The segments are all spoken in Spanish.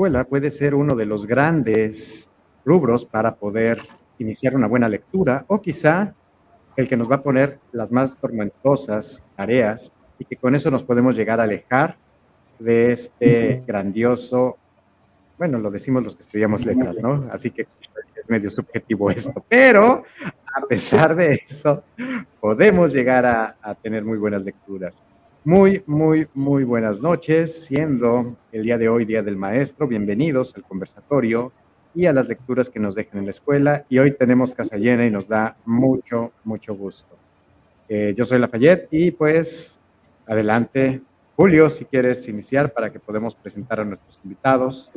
escuela puede ser uno de los grandes rubros para poder iniciar una buena lectura o quizá el que nos va a poner las más tormentosas tareas y que con eso nos podemos llegar a alejar de este grandioso, bueno, lo decimos los que estudiamos letras, ¿no? Así que es medio subjetivo esto, pero a pesar de eso, podemos llegar a, a tener muy buenas lecturas. Muy, muy, muy buenas noches, siendo el día de hoy Día del Maestro. Bienvenidos al conversatorio y a las lecturas que nos dejan en la escuela. Y hoy tenemos casa llena y nos da mucho, mucho gusto. Eh, yo soy Lafayette y pues adelante, Julio, si quieres iniciar para que podamos presentar a nuestros invitados.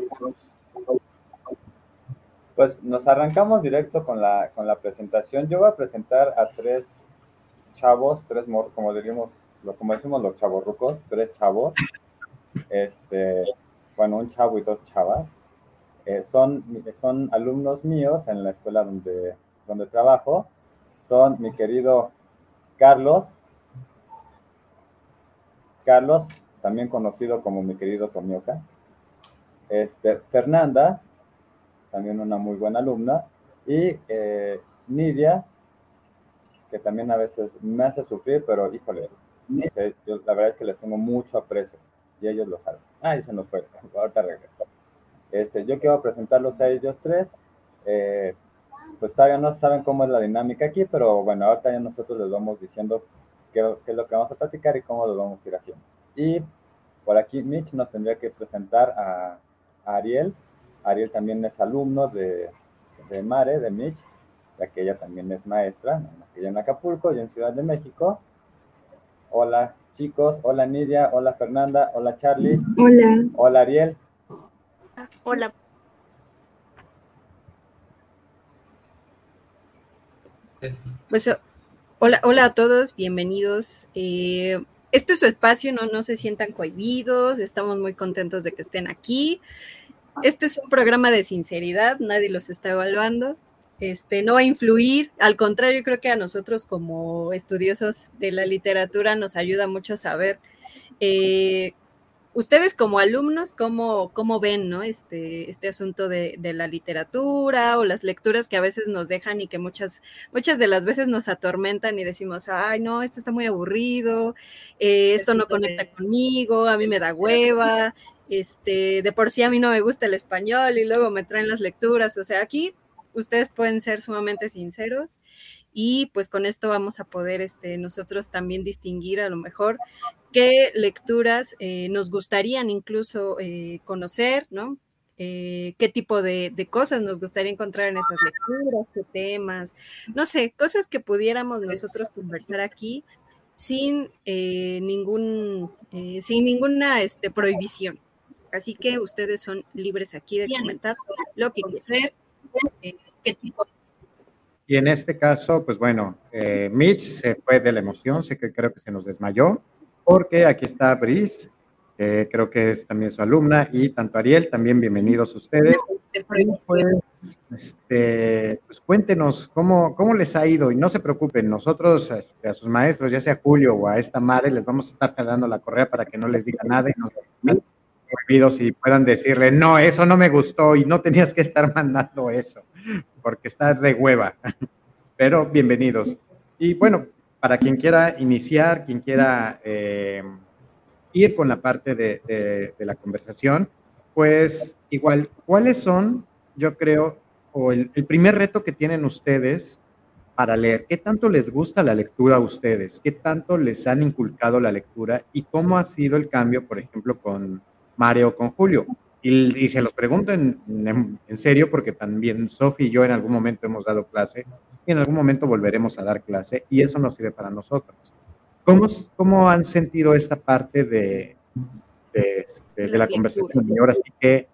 Pues nos arrancamos directo con la, con la presentación. Yo voy a presentar a tres chavos, tres, como diríamos lo, como decimos los rucos, tres chavos, este, bueno, un chavo y dos chavas, eh, son, son alumnos míos en la escuela donde, donde trabajo, son mi querido Carlos, Carlos, también conocido como mi querido Tomioka, este, Fernanda, también una muy buena alumna, y eh, Nidia, que también a veces me hace sufrir, pero híjole, yo, la verdad es que les tengo mucho aprecio y ellos lo saben. Ah, se nos fue, ahorita regreso. Este, yo quiero presentarlos a ellos tres. Eh, pues todavía no saben cómo es la dinámica aquí, pero bueno, ahorita ya nosotros les vamos diciendo qué, es lo que vamos a platicar y cómo lo vamos a ir haciendo. Y por aquí Mitch nos tendría que presentar a, Ariel. Ariel también es alumno de, de Mare, de Mitch, ya que ella también es maestra, más que ella en Acapulco, y en Ciudad de México. Hola chicos, hola Nidia, hola Fernanda, hola Charlie. Hola. Hola Ariel. Hola. Pues hola, hola a todos, bienvenidos. Eh, este es su espacio, no, no se sientan cohibidos, estamos muy contentos de que estén aquí. Este es un programa de sinceridad, nadie los está evaluando este, no va a influir, al contrario, creo que a nosotros como estudiosos de la literatura nos ayuda mucho a saber eh, ustedes como alumnos, ¿cómo, cómo ven ¿no? este, este asunto de, la literatura o las lecturas que a veces nos dejan y que muchas, muchas de las veces nos atormentan y decimos, ay, no, esto está muy aburrido, eh, esto no conecta conmigo, a mí me da hueva, este, de por sí a mí no me gusta el español y luego me traen las lecturas, o sea, aquí ustedes pueden ser sumamente sinceros y pues con esto vamos a poder este, nosotros también distinguir a lo mejor qué lecturas eh, nos gustarían incluso eh, conocer, ¿no? Eh, qué tipo de, cosas nos gustaría encontrar en esas lecturas, qué temas, no sé, cosas que pudiéramos nosotros conversar aquí sin ningún, sin ninguna este, prohibición. Así que ustedes son libres aquí de comentar lo que quieran. Y en este caso, pues bueno, eh, Mitch se fue de la emoción, sé que creo que se nos desmayó, porque aquí está Brice, creo que es también su alumna, y tanto Ariel, también bienvenidos ustedes. Pues, este, pues cuéntenos cómo, cómo les ha ido y no se preocupen, nosotros este, a sus maestros, ya sea Julio o a esta Mare, les vamos a estar jalando la correa para que no les diga nada y nos prohibidos y puedan decirle, no, eso no me gustó y no tenías que estar mandando eso, porque está de hueva. Pero bienvenidos. Y bueno, para quien quiera iniciar, quien quiera eh, ir con la parte de, la conversación, pues igual, ¿cuáles son, yo creo, o el, el primer reto que tienen ustedes para leer? ¿Qué tanto les gusta la lectura a ustedes? ¿Qué tanto les han inculcado la lectura? ¿Y cómo ha sido el cambio, por ejemplo, con Mario con Julio. Y, se los pregunto en, serio porque también Sofi y yo en algún momento hemos dado clase y en algún momento volveremos a dar clase y eso nos sirve para nosotros. ¿Cómo, cómo han sentido esta parte de, de, este, la conversación? Y ahora sí que,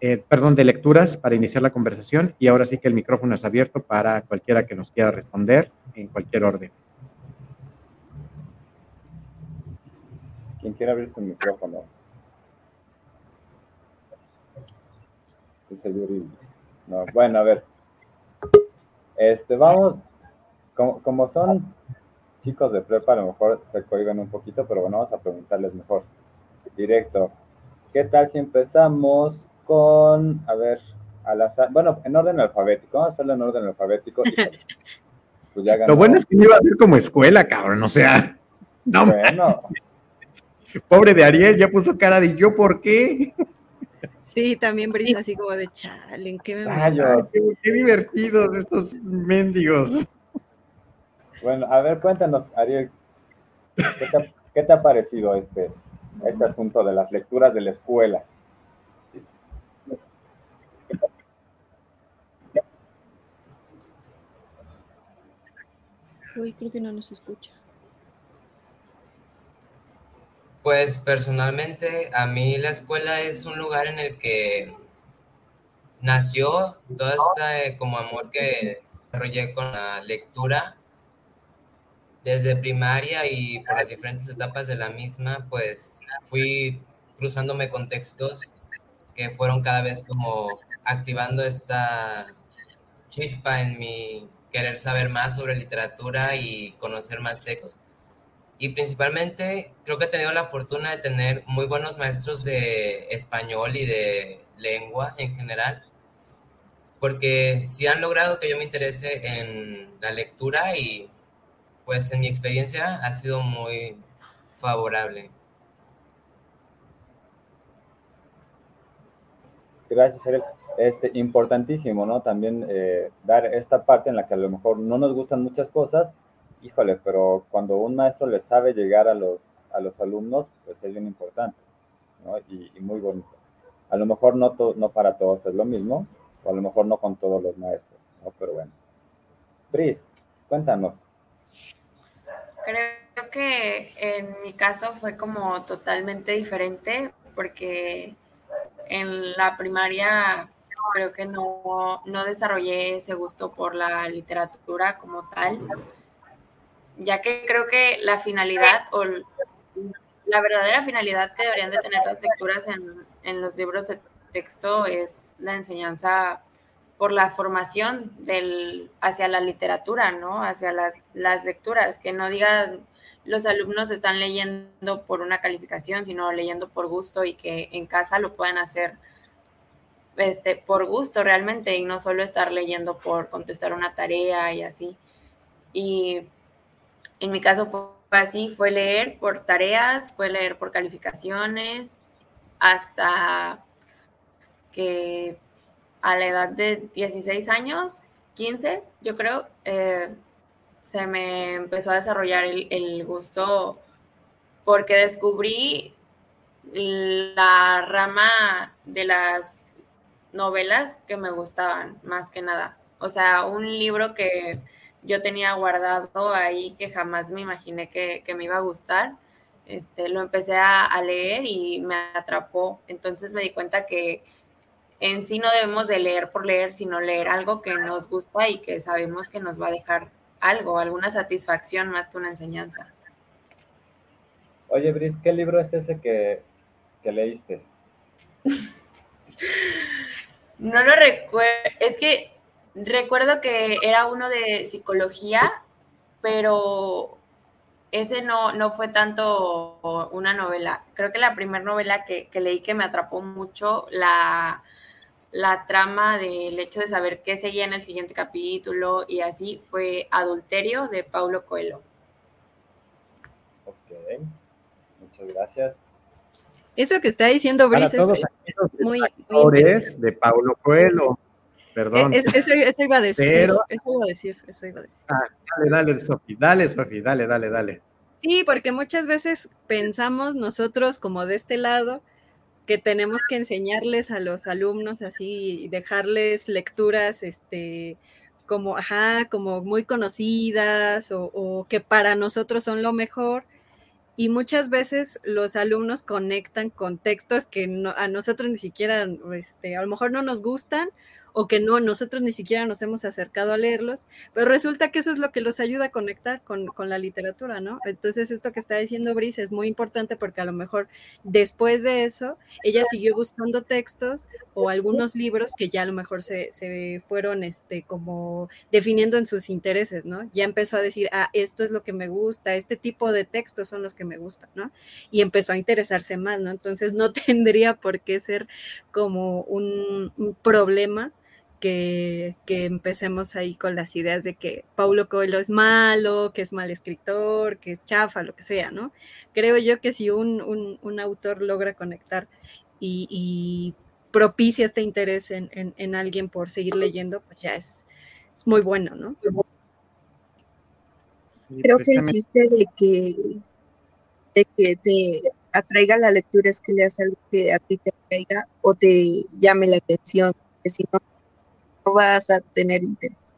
eh, perdón, de lecturas para iniciar la conversación y ahora sí que el micrófono es abierto para cualquiera que nos quiera responder en cualquier orden. Quien quiera abrir su micrófono. No, bueno, a ver. Este, vamos, como, son chicos de prepa, a lo mejor se cohiben un poquito, pero bueno, vamos a preguntarles mejor. Directo. ¿Qué tal si empezamos con, a ver, al azar, bueno, en orden alfabético, vamos a hacerlo en orden alfabético. pues Lo bueno es que iba a ser como escuela, cabrón, o sea, no bueno. Pobre de Ariel, ya puso cara de yo, ¿por qué? Sí, también brisa así como de chale, ¿en qué me qué, divertidos estos mendigos. Bueno, a ver, cuéntanos, Ariel, ¿qué te, ha parecido este, este asunto de las lecturas de la escuela? Uy, creo que no nos escucha. Pues personalmente a mí la escuela es un lugar en el que nació todo este como amor que desarrollé con la lectura desde primaria y por las diferentes etapas de la misma, pues fui cruzándome con textos que fueron cada vez como activando esta chispa en mi querer saber más sobre literatura y conocer más textos. Y principalmente creo que he tenido la fortuna de tener muy buenos maestros de español y de lengua en general, porque sí han logrado que yo me interese en la lectura y pues en mi experiencia ha sido muy favorable. Gracias, Ariel. Este, importantísimo, ¿no? También eh, dar esta parte en la que a lo mejor no nos gustan muchas cosas, híjole, pero cuando un maestro le sabe llegar a los, a los alumnos, pues es bien importante, ¿no? Y, muy bonito. A lo mejor no, no para todos es lo mismo, o a lo mejor no con todos los maestros, ¿no? Pero bueno. Pris, cuéntanos, Creo que en mi caso fue como totalmente diferente porque en la primaria creo que no, no desarrollé ese gusto por la literatura como tal, ya que creo que la finalidad o la verdadera finalidad que deberían de tener las lecturas en, en los libros de texto es la enseñanza por la formación del, hacia la literatura, ¿no? Hacia las, las lecturas, que no digan los alumnos están leyendo por una calificación, sino leyendo por gusto y que en casa lo puedan hacer este, por gusto realmente y no solo estar leyendo por contestar una tarea y así. Y en mi caso fue así, fue leer por tareas, fue leer por calificaciones, hasta que a la edad de 16 años, 15, yo creo, eh, se me empezó a desarrollar el, gusto porque descubrí la rama de las novelas que me gustaban, más que nada. O sea, un libro que yo tenía guardado ahí que jamás me imaginé que, me iba a gustar. Este, lo empecé a, leer y me atrapó. Entonces me di cuenta que en sí no debemos de leer por leer, sino leer algo que nos gusta y que sabemos que nos va a dejar algo, alguna satisfacción más que una enseñanza. Oye, Bris, ¿qué libro es ese que, leíste? no lo recuerdo, es que recuerdo que era uno de psicología, pero ese no, no fue tanto una novela. Creo que la primera novela que, que leí que me atrapó mucho, la la trama del hecho de saber qué seguía en el siguiente capítulo y así fue Adulterio de Paulo Coelho. Ok, muchas gracias. Eso que está diciendo Brice es, muy, muy de Paulo Coelho. Perdón. eso, iba a decir. eso iba a decir. Eso iba a decir. Ah, dale, dale, Sofi, dale, Sofi, dale, dale, dale. Sí, porque muchas veces pensamos nosotros como de este lado, que tenemos que enseñarles a los alumnos así, dejarles lecturas, este, como, ajá, como muy conocidas o, que para nosotros son lo mejor. Y muchas veces los alumnos conectan con textos que a nosotros ni siquiera, este, a lo mejor no nos gustan o que no, nosotros ni siquiera nos hemos acercado a leerlos, pero resulta que eso es lo que los ayuda a conectar con, con la literatura, ¿no? Entonces esto que está diciendo Brice es muy importante porque a lo mejor después de eso, ella siguió buscando textos o algunos libros que ya a lo mejor se, se fueron este, como definiendo en sus intereses, ¿no? Ya empezó a decir, ah, esto es lo que me gusta, este tipo de textos son los que me gustan, ¿no? Y empezó a interesarse más, ¿no? Entonces no tendría por qué ser como un, problema que, empecemos ahí con las ideas de que Paulo Coelho es malo, que es mal escritor, que es chafa, lo que sea, ¿no? Creo yo que si un, autor logra conectar y, propicia este interés en, alguien por seguir leyendo, pues ya es, es muy bueno, ¿no? Creo que el chiste de que, de que te atraiga la lectura es que leas algo que a ti te atraiga o te llame la atención, porque si no vas a tener interés.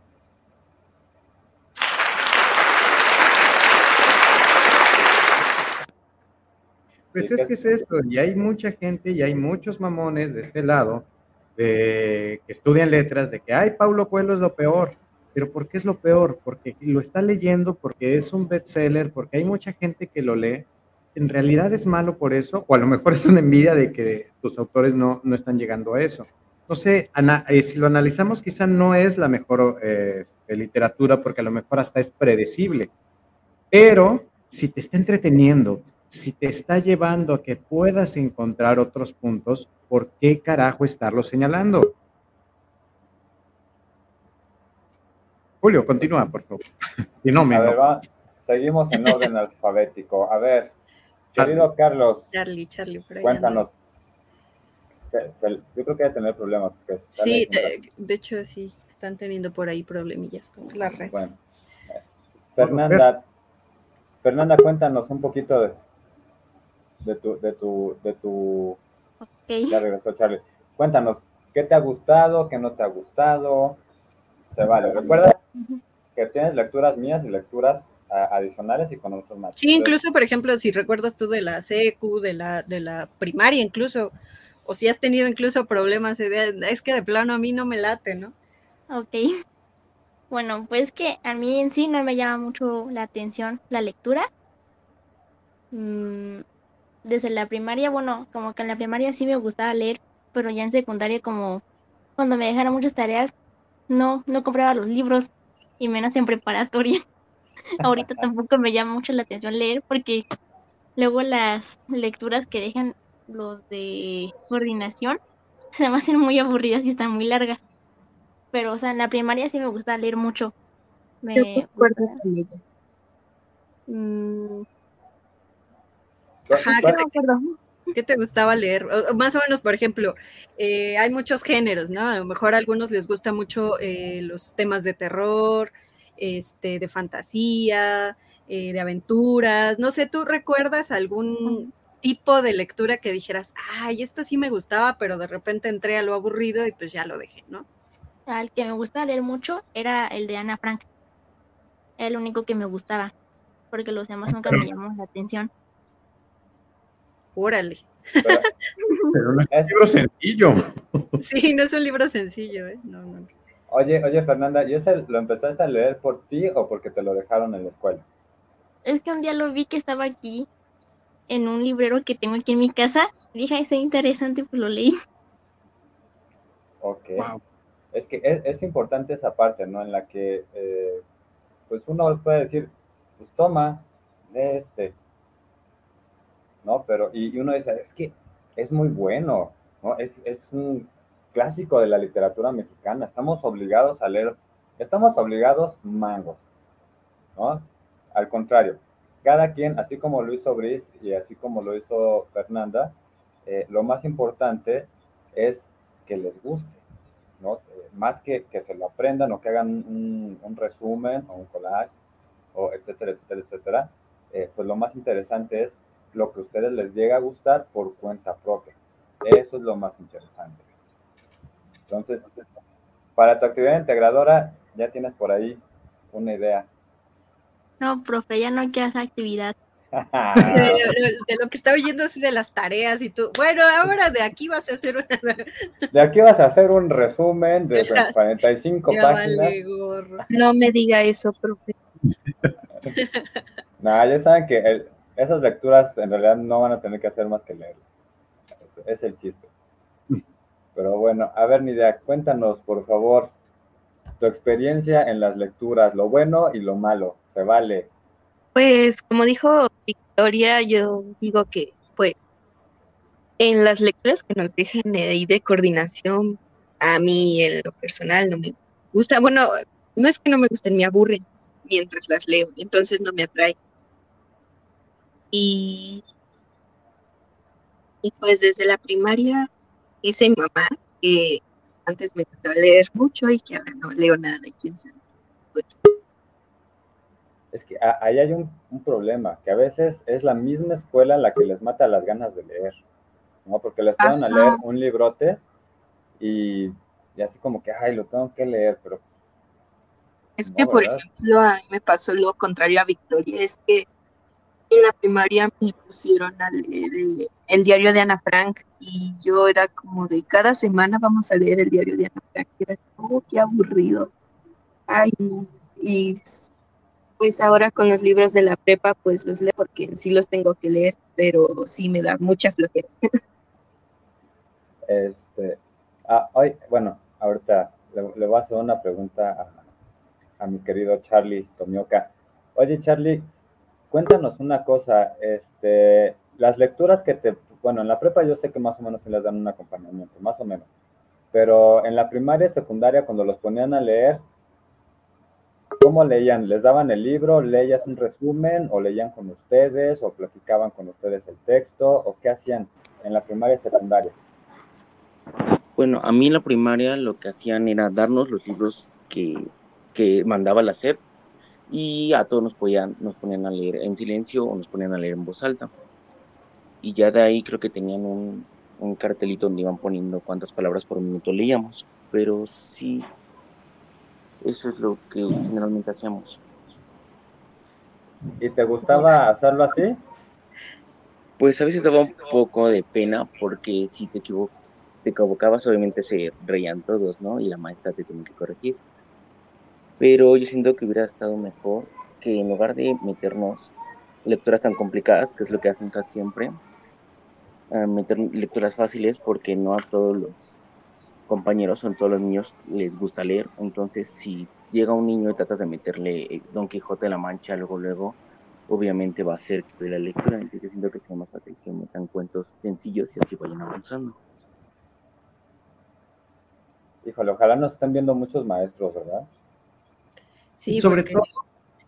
Pues es que es eso, y hay mucha gente y hay muchos mamones de este lado de, que estudian letras de que, ay, Paulo Coelho es lo peor. Pero ¿por qué es lo peor? Porque lo está leyendo, porque es un bestseller, porque hay mucha gente que lo lee. ¿En realidad es malo por eso? O a lo mejor es una envidia de que tus autores no, no están llegando a eso. No sé, eh, si lo analizamos, quizá no es la mejor eh, literatura porque a lo mejor hasta es predecible. Pero si te está entreteniendo, si te está llevando a que puedas encontrar otros puntos, ¿por qué carajo estarlo señalando? Julio, continúa, por favor. Y no, me a ver, va, seguimos en orden alfabético. A ver, querido Carlos. Charlie, Charlie, por Cuéntanos. yo creo que hay tener problemas. Sí, de, hecho sí, están teniendo por ahí problemillas con la red. Bueno. Fernanda, Fernanda, cuéntanos un poquito de, de tu, de tu, de tu. Ya regresó Charlie. Cuéntanos, ¿qué te ha gustado, qué no te ha gustado? Se vale. Recuerda que tienes lecturas mías y lecturas adicionales y con otros más. Sí, incluso, por ejemplo, si recuerdas tú de la secu, de la, de la primaria incluso, o si has tenido incluso problemas, es que de plano a mí no me late, ¿no? Ok. Bueno, pues que a mí en sí no me llama mucho la atención la lectura. Mm, desde la primaria, bueno, como que en la primaria sí me gustaba leer, pero ya en secundaria como cuando me dejaron muchas tareas, no, no compraba los libros y menos en preparatoria. Ahorita tampoco me llama mucho la atención leer porque luego las lecturas que dejan los de coordinación se me hacen muy aburridas y están muy largas. Pero, o sea, en la primaria sí me gusta leer mucho. Me gusta... Mm, ¿qué, te, gustaba leer? más o menos, por ejemplo, eh, hay muchos géneros, ¿no? A lo mejor a algunos les gusta mucho eh, los temas de terror, este, de fantasía, eh, de aventuras. No sé, ¿tú recuerdas algún tipo de lectura que dijeras, ay, esto sí me gustaba, pero de repente entré a lo aburrido y pues ya lo dejé, ¿no? El que me gusta leer mucho era el de Ana Frank. Era el único que me gustaba, porque los demás nunca me llamaron la atención. Órale. Pero, no es un libro sencillo. Sí, no es un libro sencillo, ¿eh? No, no. Oye, oye, Fernanda, ¿y ese lo empezaste a leer por ti o porque te lo dejaron en la escuela? Es que un día lo vi que estaba aquí en un librero que tengo aquí en mi casa. Dije, es interesante, pues lo leí. Ok. Es que es, importante esa parte, ¿no? En la que, eh, pues uno puede decir, pues toma, este, ¿no? Pero, y, uno dice, es que es muy bueno, ¿no? Es, es un clásico de la literatura mexicana, estamos obligados a leer, estamos obligados mangos, ¿no? Al contrario, cada quien, así como lo hizo Brice y así como lo hizo Fernanda, eh, lo más importante es que les guste, ¿no? Eh, más que que se lo aprendan o que hagan un, resumen o un collage, o etcétera, etcétera, etcétera, eh, pues lo más interesante es lo que a ustedes les llega a gustar por cuenta propia. Eso es lo más interesante. Entonces, para tu actividad integradora, ya tienes por ahí una idea. No, profe, ya no hay que hacer actividad. de, lo que está oyendo así de las tareas y tú, bueno, ahora de aquí vas a hacer una... De aquí vas a hacer un resumen de 45 páginas. no me diga eso, profe. no, ya saben que esas lecturas en realidad no van a tener que hacer más que leerlas. Es, el chiste. Pero bueno, a ver, Nidia, cuéntanos, por favor, tu experiencia en las lecturas, lo bueno y lo malo. Vale. Pues, como dijo Victoria, yo digo que, pues, en las lecturas que nos dejen ahí de coordinación, a mí en lo personal no me gusta. Bueno, no es que no me gusten, me aburren mientras las leo, entonces no me atrae. Y, y pues desde la primaria dice mi mamá que antes me gustaba leer mucho y que ahora no leo nada, quién sabe. Pues, es que ahí hay un, problema, que a veces es la misma escuela la que les mata las ganas de leer, ¿no? Porque les ponen a leer un librote y, y, así como que, ay, lo tengo que leer, pero... Es que, por ejemplo, a mí me pasó lo contrario a Victoria, es que en la primaria me pusieron a leer el, diario de Ana Frank y yo era como de cada semana vamos a leer el diario de Ana Frank. Era como, oh, qué aburrido. Ay, y pues ahora con los libros de la prepa, pues los leo porque sí los tengo que leer, pero sí me da mucha flojera. Este, ah, hoy, bueno, ahorita le, voy a hacer una pregunta a, a mi querido Charlie Tomioka. Oye, Charlie, cuéntanos una cosa, este, las lecturas que te, bueno, en la prepa yo sé que más o menos se les dan un acompañamiento, más o menos, pero en la primaria y secundaria cuando los ponían a leer, ¿Cómo leían? ¿Les daban el libro? ¿Leías un resumen? ¿O leían con ustedes? ¿O platicaban con ustedes el texto? ¿O qué hacían en la primaria y secundaria? Bueno, a mí en la primaria lo que hacían era darnos los libros que, que mandaba la SEP y a todos nos, podían, nos ponían a leer en silencio o nos ponían a leer en voz alta. Y ya de ahí creo que tenían un, un cartelito donde iban poniendo cuántas palabras por minuto leíamos. Pero sí, eso es lo que generalmente hacíamos. ¿Y te gustaba hacerlo así? Pues a veces daba un poco de pena porque si te, equivo te equivocabas obviamente se reían todos, ¿no? Y la maestra te tenía que corregir. Pero yo siento que hubiera estado mejor que en lugar de meternos lecturas tan complicadas, que es lo que hacen casi siempre, meter lecturas fáciles porque no a todos los compañeros, son todos los niños, les gusta leer. Entonces, si llega un niño y tratas de meterle eh, Don Quijote de la Mancha, luego, luego, obviamente va a ser de la lectura. Entonces, siento que sea más fácil que metan cuentos sencillos y así vayan avanzando. Híjole, ojalá nos estén viendo muchos maestros, ¿verdad? Sí, sobre todo,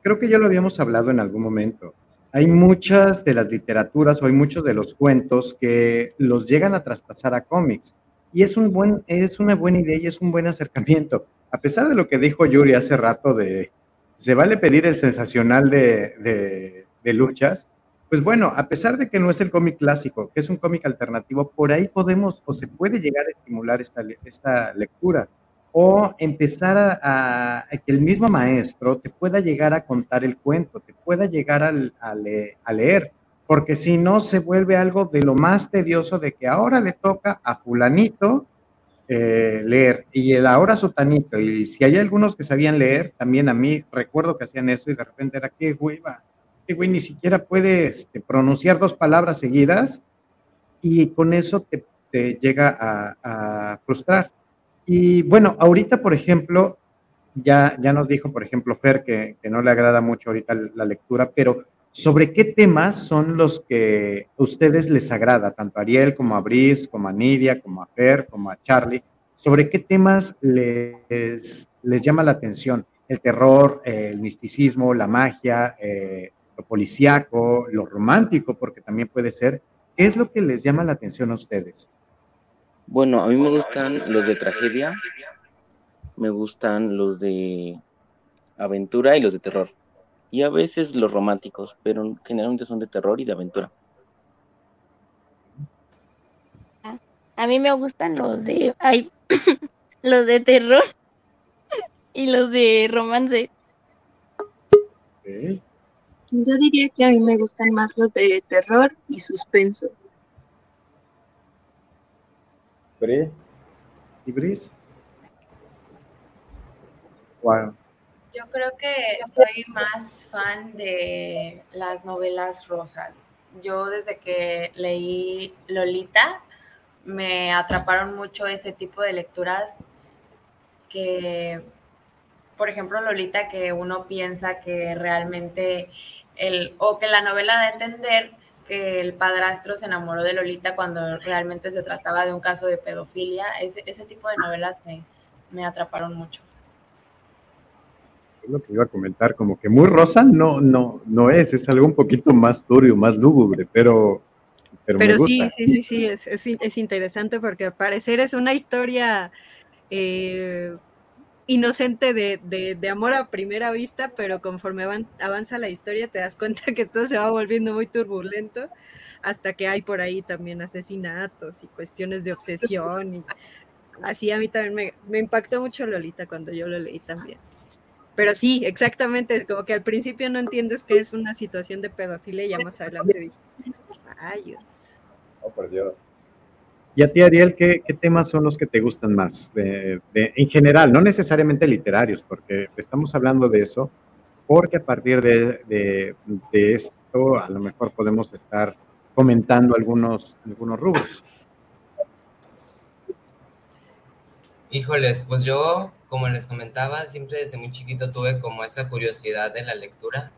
creo que ya lo habíamos hablado en algún momento. Hay muchas de las literaturas o hay muchos de los cuentos que los llegan a traspasar a cómics y es, un buen, es una buena idea y es un buen acercamiento. A pesar de lo que dijo Yuri hace rato de, se vale pedir el sensacional de, de, luchas, pues bueno, a pesar de que no es el cómic clásico, que es un cómic alternativo, por ahí podemos o se puede llegar a estimular esta, esta lectura o empezar a, que el mismo maestro te pueda llegar a contar el cuento, te pueda llegar a, a leer porque si no se vuelve algo de lo más tedioso de que ahora le toca a fulanito eh, leer y el ahora sotanito. Y si hay algunos que sabían leer, también a mí recuerdo que hacían eso y de repente era que güey, que güey ni siquiera puede este, pronunciar dos palabras seguidas y con eso te, llega a, frustrar. Y bueno, ahorita, por ejemplo, ya, ya nos dijo, por ejemplo, Fer, que, que no le agrada mucho ahorita la lectura, pero ¿Sobre qué temas son los que a ustedes les agrada, tanto a Ariel como a Brice, como a Nidia, como a Fer, como a Charlie? ¿Sobre qué temas les, les llama la atención? El terror, el misticismo, la magia, eh, lo policíaco, lo romántico, porque también puede ser. ¿Qué es lo que les llama la atención a ustedes? Bueno, a mí me gustan los de tragedia, me gustan los de aventura y los de terror y a veces los románticos, pero generalmente son de terror y de aventura. A mí me gustan los de ay, los de terror y los de romance. Yo diría que a mí me gustan más los de terror y suspenso. Bris, ¿Y Bris? Wow. Yo creo que soy más fan de las novelas rosas. Yo desde que leí Lolita me atraparon mucho ese tipo de lecturas que, por ejemplo, Lolita, que uno piensa que realmente el, o que la novela da a entender que el padrastro se enamoró de Lolita cuando realmente se trataba de un caso de pedofilia. Ese, ese tipo de novelas me, me atraparon mucho. Lo que iba a comentar, como que muy rosa no, no, no es, es algo un poquito más turbio, más lúgubre, pero, pero, me gusta. sí, sí, sí, sí, es, es, es interesante porque al parecer es una historia eh, inocente de, de, de amor a primera vista, pero conforme avan- avanza la historia te das cuenta que todo se va volviendo muy turbulento hasta que hay por ahí también asesinatos y cuestiones de obsesión y así a mí también me, me impactó mucho Lolita cuando yo lo leí también. Pero sí, exactamente, como que al principio no entiendes que es una situación de pedofilia y ya más adelante dices, rayos. oh por Dios. Y a ti, Ariel, ¿qué, qué temas son los que te gustan más? De, de- en general, no necesariamente literarios, porque estamos hablando de eso, porque a partir de, de- de esto a lo mejor podemos estar comentando algunos, algunos rubros. Híjoles, pues yo, como les comentaba, siempre desde muy chiquito tuve como esa curiosidad de la lectura.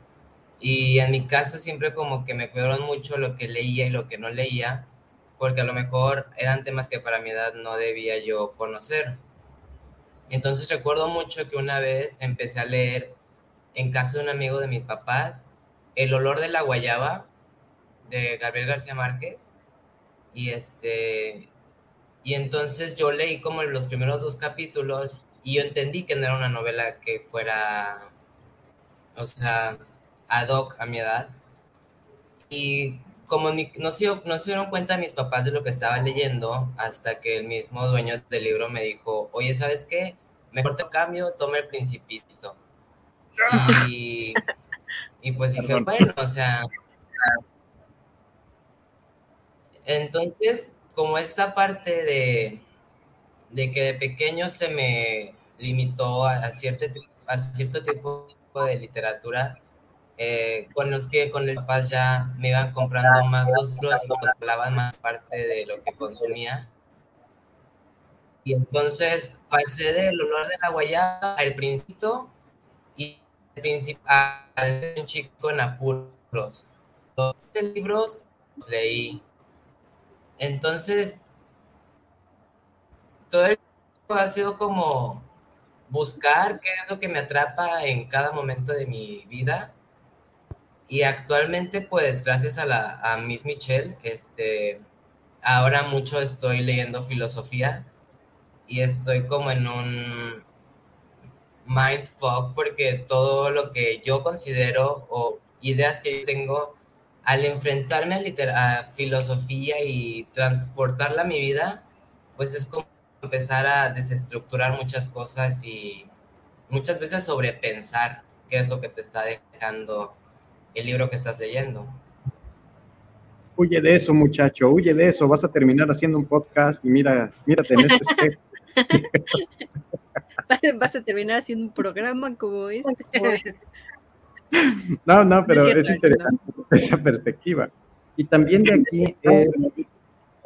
Y en mi caso siempre como que me cuidaron mucho lo que leía y lo que no leía, porque a lo mejor eran temas que para mi edad no debía yo conocer. Entonces recuerdo mucho que una vez empecé a leer en casa de un amigo de mis papás El olor de la guayaba de Gabriel García Márquez. Y este y entonces yo leí como los primeros dos capítulos y yo entendí que no era una novela que fuera, o sea, ad hoc a mi edad. Y como ni- no, se, no se dieron cuenta mis papás de lo que estaba leyendo hasta que el mismo dueño del libro me dijo, oye, ¿sabes qué? Mejor te cambio, toma el principito. Y, y pues dije, bueno, o sea... Entonces, como esta parte de, de que de pequeño se me limitó a, cierto, a cierto tipo de literatura, eh, conocí con mis papás ya me iban comprando más libros y controlaban más parte de lo que consumía. Y entonces pasé del olor de la guayaba al principio y al principio a un chico en apuros. Los libros los leí. Entonces, todo el tiempo ha sido como buscar qué es lo que me atrapa en cada momento de mi vida. Y actualmente, pues, gracias a, la, a Miss Michelle, este, ahora mucho estoy leyendo filosofía y estoy como en un mindfuck porque todo lo que yo considero o ideas que yo tengo al enfrentarme a, a filosofía y transportarla a mi vida, pues es como empezar a desestructurar muchas cosas y muchas veces sobrepensar qué es lo que te está dejando el libro que estás leyendo. Huye de eso, muchacho, huye de eso. Vas a terminar haciendo un podcast y mira, mírate en este espejo. Vas, a terminar haciendo un programa como este. No, no, pero cierto, es interesante esa perspectiva. Y también de aquí, eh,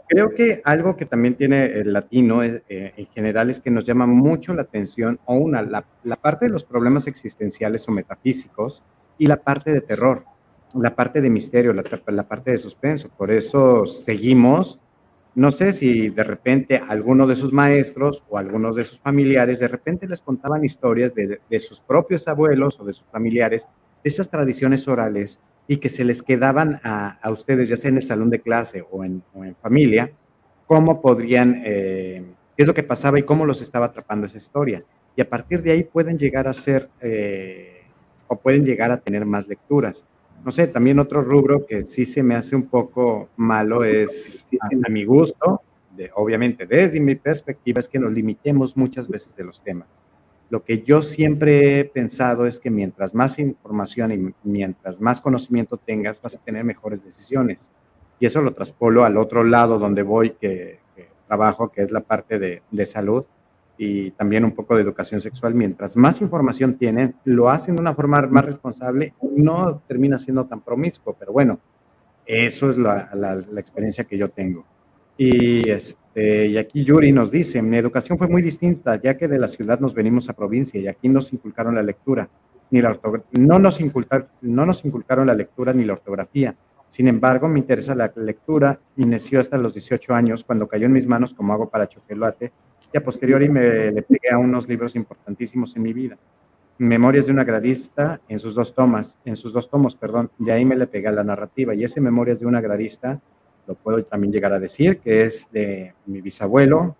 creo que algo que también tiene el latino eh, en general es que nos llama mucho la atención, o una, la, la parte de los problemas existenciales o metafísicos y la parte de terror, la parte de misterio, la, la parte de suspenso. Por eso seguimos. No sé si de repente alguno de sus maestros o algunos de sus familiares de repente les contaban historias de, de sus propios abuelos o de sus familiares de esas tradiciones orales y que se les quedaban a, a ustedes, ya sea en el salón de clase o en, o en familia, cómo podrían, eh, qué es lo que pasaba y cómo los estaba atrapando esa historia. Y a partir de ahí pueden llegar a ser, eh, o pueden llegar a tener más lecturas. No sé, también otro rubro que sí se me hace un poco malo es, a, mi gusto, de, obviamente desde mi perspectiva, es que nos limitemos muchas veces de los temas. Lo que yo siempre he pensado es que mientras más información y mientras más conocimiento tengas, vas a tener mejores decisiones. Y eso lo traspolo al otro lado donde voy, que, trabajo, que es la parte de, salud y también un poco de educación sexual. Mientras más información tienen, lo hacen de una forma más responsable, no termina siendo tan promiscuo, pero bueno, eso es la, la, la experiencia que yo tengo. Y, este, y aquí Yuri nos dice, mi educación fue muy distinta, ya que de la ciudad nos venimos a provincia y aquí nos inculcaron la lectura, ni la no, nos inculcar, no nos inculcaron la lectura ni la ortografía. Sin embargo, me interesa la lectura, inició hasta los 18 años, cuando cayó en mis manos como hago para chocolate, y a posteriori me le pegué a unos libros importantísimos en mi vida. Memorias de una gradista en sus dos tomas, en sus dos tomos, perdón, de ahí me le pegué a la narrativa, y ese Memorias de una gradista lo puedo también llegar a decir, que es de mi bisabuelo,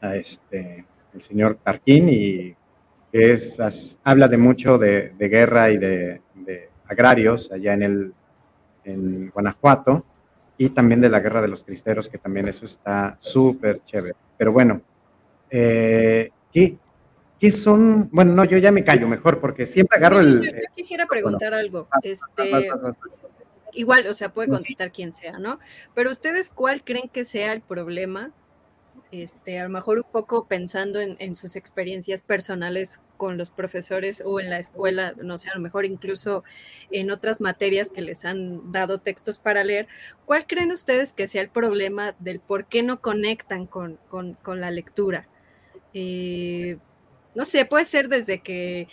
este, el señor Tarquín, y es, habla de mucho de, guerra y de, agrarios allá en, el, en Guanajuato, y también de la guerra de los cristeros, que también eso está súper chévere. Pero bueno, eh, ¿qué, ¿qué, son? Bueno, no, yo ya me callo mejor, porque siempre agarro el... Yo, quisiera preguntar algo. Este, igual, o sea, puede contestar quien sea, ¿no? Pero ustedes, ¿cuál creen que sea el problema? Este, a lo mejor un poco pensando en, sus experiencias personales con los profesores o en la escuela, no sé, a lo mejor incluso en otras materias que les han dado textos para leer, ¿cuál creen ustedes que sea el problema del por qué no conectan con, la lectura? Eh, no sé, puede ser desde que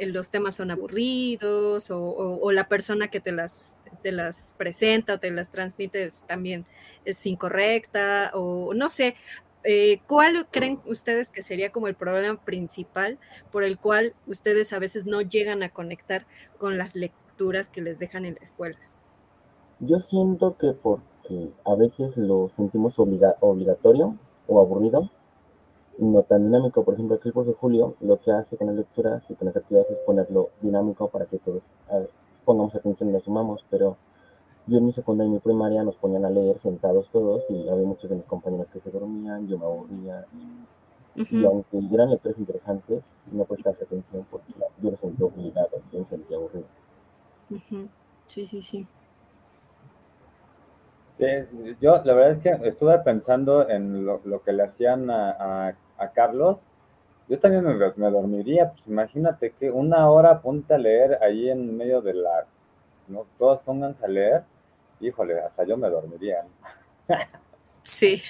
los temas son aburridos o, la persona que te las, te las presenta o te las transmite también es incorrecta o no sé. Eh, ¿Cuál creen ustedes que sería como el problema principal por el cual ustedes a veces no llegan a conectar con las lecturas que les dejan en la escuela? Yo siento que porque a veces lo sentimos obligatorio o aburrido, no tan dinámico. Por ejemplo, aquí el de Julio lo que hace con las lecturas y con las actividades es ponerlo dinámico para que todos pongamos atención y lo sumamos, pero yo en mi secundaria y mi primaria nos ponían a leer sentados todos y había muchos de mis compañeros que se dormían, yo me aburría. Y, aunque eran lecturas interesantes, no prestarse atención porque yo me sentía obligado, yo me sentía aburrido. Sí, sí, sí. Sí, yo la verdad es que estuve pensando en lo, que le hacían a, Carlos. Yo también me, dormiría, pues imagínate que una hora ponte a leer ahí en medio de la, ¿no? Todos pónganse a leer, híjole, hasta yo me dormiría. Sí.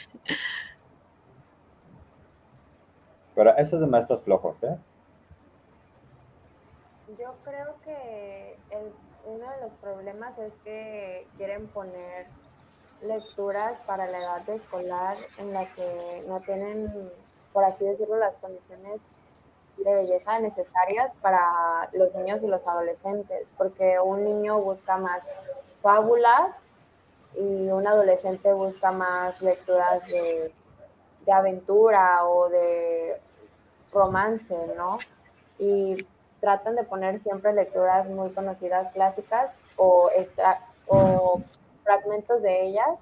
Pero eso es de maestros flojos, ¿eh? Yo creo que uno de los problemas es que quieren poner lecturas para la edad escolar en la que no tienen, por así decirlo, las condiciones de belleza necesarias para los niños y los adolescentes, porque un niño busca más fábulas y un adolescente busca más lecturas de, de aventura o de romance, ¿no? Y tratan de poner siempre lecturas muy conocidas clásicas o, extra, o fragmentos de ellas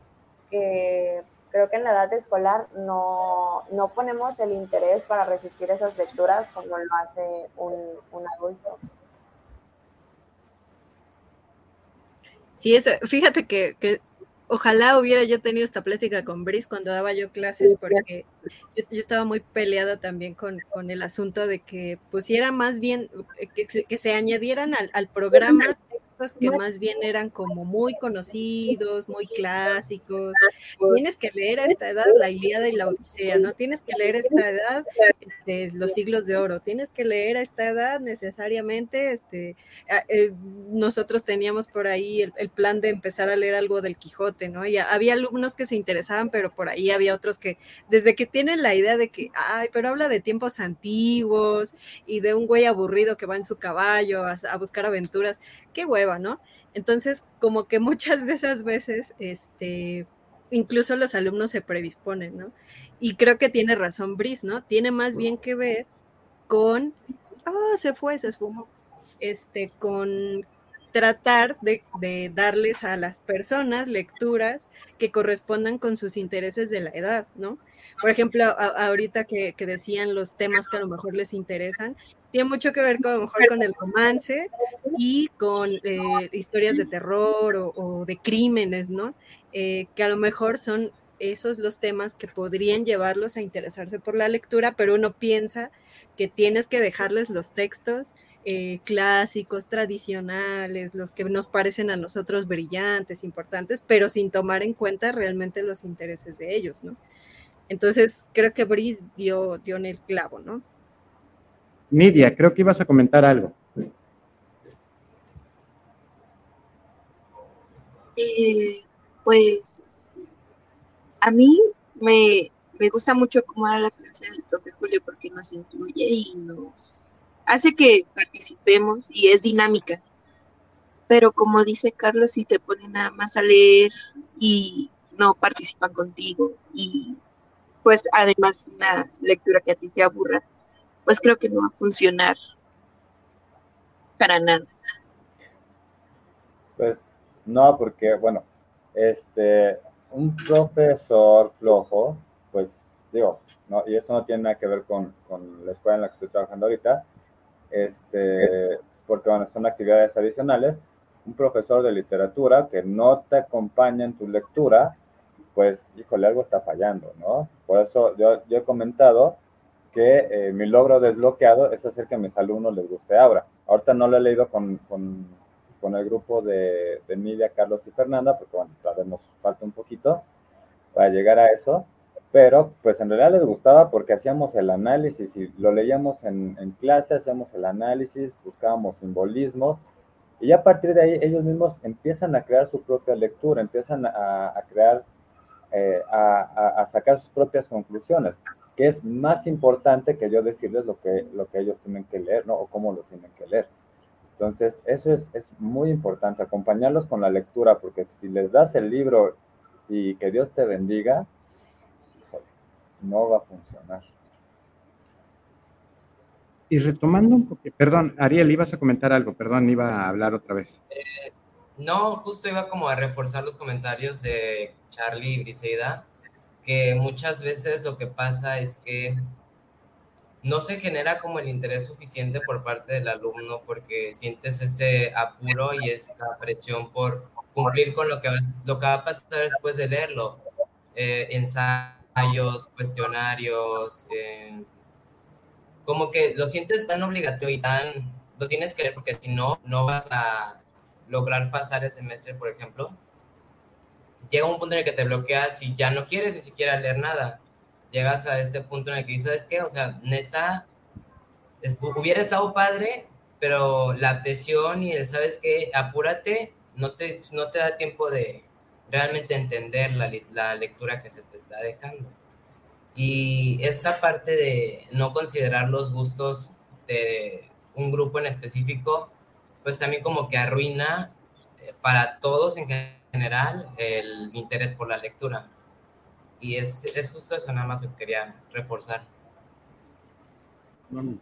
que creo que en la edad escolar no, no ponemos el interés para resistir esas lecturas como lo hace un, un adulto. Sí, eso, fíjate que, que, ojalá hubiera yo tenido esta plática con Brice cuando daba yo clases, porque yo, estaba muy peleada también con, con, el asunto de que pusiera más bien, que, que se añadieran al, al programa que más bien eran como muy conocidos, muy clásicos. Tienes que leer a esta edad la Ilíada y la Odisea, ¿no? Tienes que leer a esta edad de los siglos de oro, tienes que leer a esta edad necesariamente, este, eh, nosotros teníamos por ahí el, plan de empezar a leer algo del Quijote, ¿no? Y había alumnos que se interesaban, pero por ahí había otros que, desde que tienen la idea de que, ay, pero habla de tiempos antiguos y de un güey aburrido que va en su caballo a, a buscar aventuras, qué hueva, ¿no? Entonces, como que muchas de esas veces, este, incluso los alumnos se predisponen, ¿no? Y creo que tiene razón Brice, ¿no? Tiene más bien que ver con, oh, se fue, se esfumó, este, con tratar de, darles a las personas lecturas que correspondan con sus intereses de la edad, ¿no? Por ejemplo, ahorita que, decían los temas que a lo mejor les interesan, tiene mucho que ver con, a lo mejor con el romance y con eh, historias de terror o, de crímenes, ¿no? Eh, que a lo mejor son esos los temas que podrían llevarlos a interesarse por la lectura, pero uno piensa que tienes que dejarles los textos eh, clásicos, tradicionales, los que nos parecen a nosotros brillantes, importantes, pero sin tomar en cuenta realmente los intereses de ellos, ¿no? Entonces, creo que Brice dio, dio en el clavo, ¿no? Nidia, creo que ibas a comentar algo. Eh, pues a mí me, me gusta mucho cómo da la clase del profe Julio porque nos incluye y nos hace que participemos y es dinámica. Pero como dice Carlos, si te ponen nada más a leer y no participan contigo y pues además una lectura que a ti te aburra, pues creo que no va a funcionar para nada. Pues no, porque bueno, este, un profesor flojo, pues digo, no, y esto no tiene nada que ver con, con la escuela en la que estoy trabajando ahorita, este, porque bueno, son actividades adicionales, un profesor de literatura que no te acompaña en tu lectura, pues, híjole, algo está fallando, ¿no? Por eso yo, he comentado que eh, mi logro desbloqueado es hacer que a mis alumnos les guste Abra. Ahorita no lo he leído con, con, con el grupo de, de Carlos y Fernanda, porque bueno, todavía nos falta un poquito para llegar a eso, pero pues en realidad les gustaba porque hacíamos el análisis y lo leíamos en, en clase, hacíamos el análisis, buscábamos simbolismos y a partir de ahí ellos mismos empiezan a crear su propia lectura, empiezan a crear, eh, a, a, sacar sus propias conclusiones, que es más importante que yo decirles lo que, lo que ellos tienen que leer, ¿no? O cómo lo tienen que leer. Entonces, eso es, es muy importante, acompañarlos con la lectura, porque si les das el libro y que Dios te bendiga, no va a funcionar. Y retomando un poco, perdón, Ariel, ibas a comentar algo, perdón, iba a hablar otra vez. Eh, no, justo iba como a reforzar los comentarios de Charlie y Briseida, que muchas veces lo que pasa es que no se genera como el interés suficiente por parte del alumno porque sientes este apuro y esta presión por cumplir con lo que va, lo que va a pasar después de leerlo. Eh, ensayos, cuestionarios, eh, como que lo sientes tan obligatorio y tan, lo tienes que leer porque si no, no vas a lograr pasar el semestre, por ejemplo. Llega un punto en el que te bloqueas y ya no quieres ni siquiera leer nada. Llegas a este punto en el que dices, ¿sabes qué? O sea, neta, hubiera estado padre, pero la presión y el, ¿sabes qué? Apúrate, no te, no te da tiempo de realmente entender la, la lectura que se te está dejando. Y esa parte de no considerar los gustos de un grupo en específico, pues también como que arruina eh, para todos en general el interés por la lectura. Y es, es justo eso nada más que quería reforzar.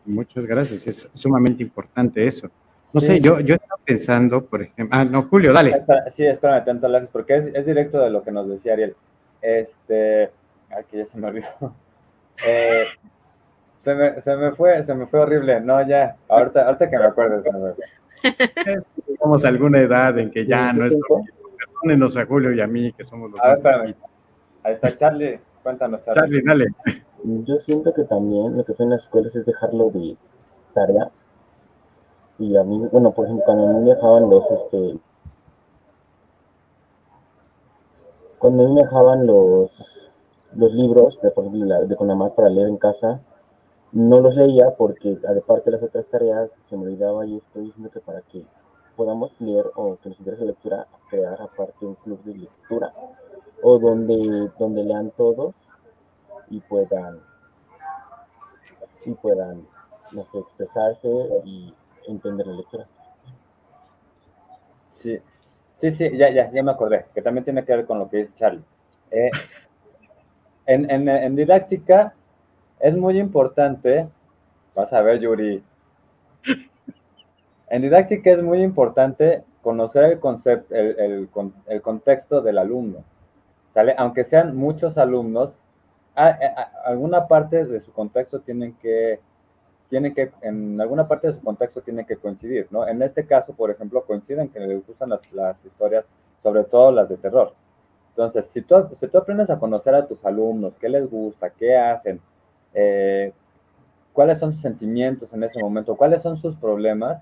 muchas gracias, es sumamente importante eso. No sé, yo, yo estaba pensando, por ejemplo, ah, no, Julio, dale. Sí, espérame tanto, porque es, es, directo de lo que nos decía Ariel. Este, aquí ya se me olvidó. Eh, se, me, se, me, fue, se me fue horrible, no, ya, ahorita, ahorita que me acuerdo. Tenemos alguna edad en que ya no es perdónenos a Julio y a mí, que somos los más Ahí está Charlie, cuéntanos, Charlie. Charlie, dale. Yo siento que también lo que fue en las escuelas es dejarlo de tarea. Y a mí, bueno, por ejemplo, cuando a mí me dejaban los, este, cuando a mí me dejaban los, los libros, de, por ejemplo, de Conamar para leer en casa, no los leía porque, aparte de las otras tareas, se me olvidaba y estoy diciendo que para que podamos leer o que nos interese la lectura, crear aparte un club de lectura o donde, donde lean todos y puedan, y puedan expresarse y entender la lectura. Sí, sí, sí, ya, ya, ya me acordé, que también tiene que ver con lo que dice Charlie. Eh, en, en, en didáctica es muy importante, vas a ver, Yuri, en didáctica es muy importante conocer el concepto, el, el, contexto del alumno, ¿sale? Aunque sean muchos alumnos, alguna parte de su contexto tienen que, tienen que, en alguna parte de su contexto tienen que coincidir, ¿no? En este caso, por ejemplo, coinciden que les gustan las, las historias, sobre todo las de terror. Entonces, si tú, si tú aprendes a conocer a tus alumnos, qué les gusta, qué hacen, eh, cuáles son sus sentimientos en ese momento, cuáles son sus problemas,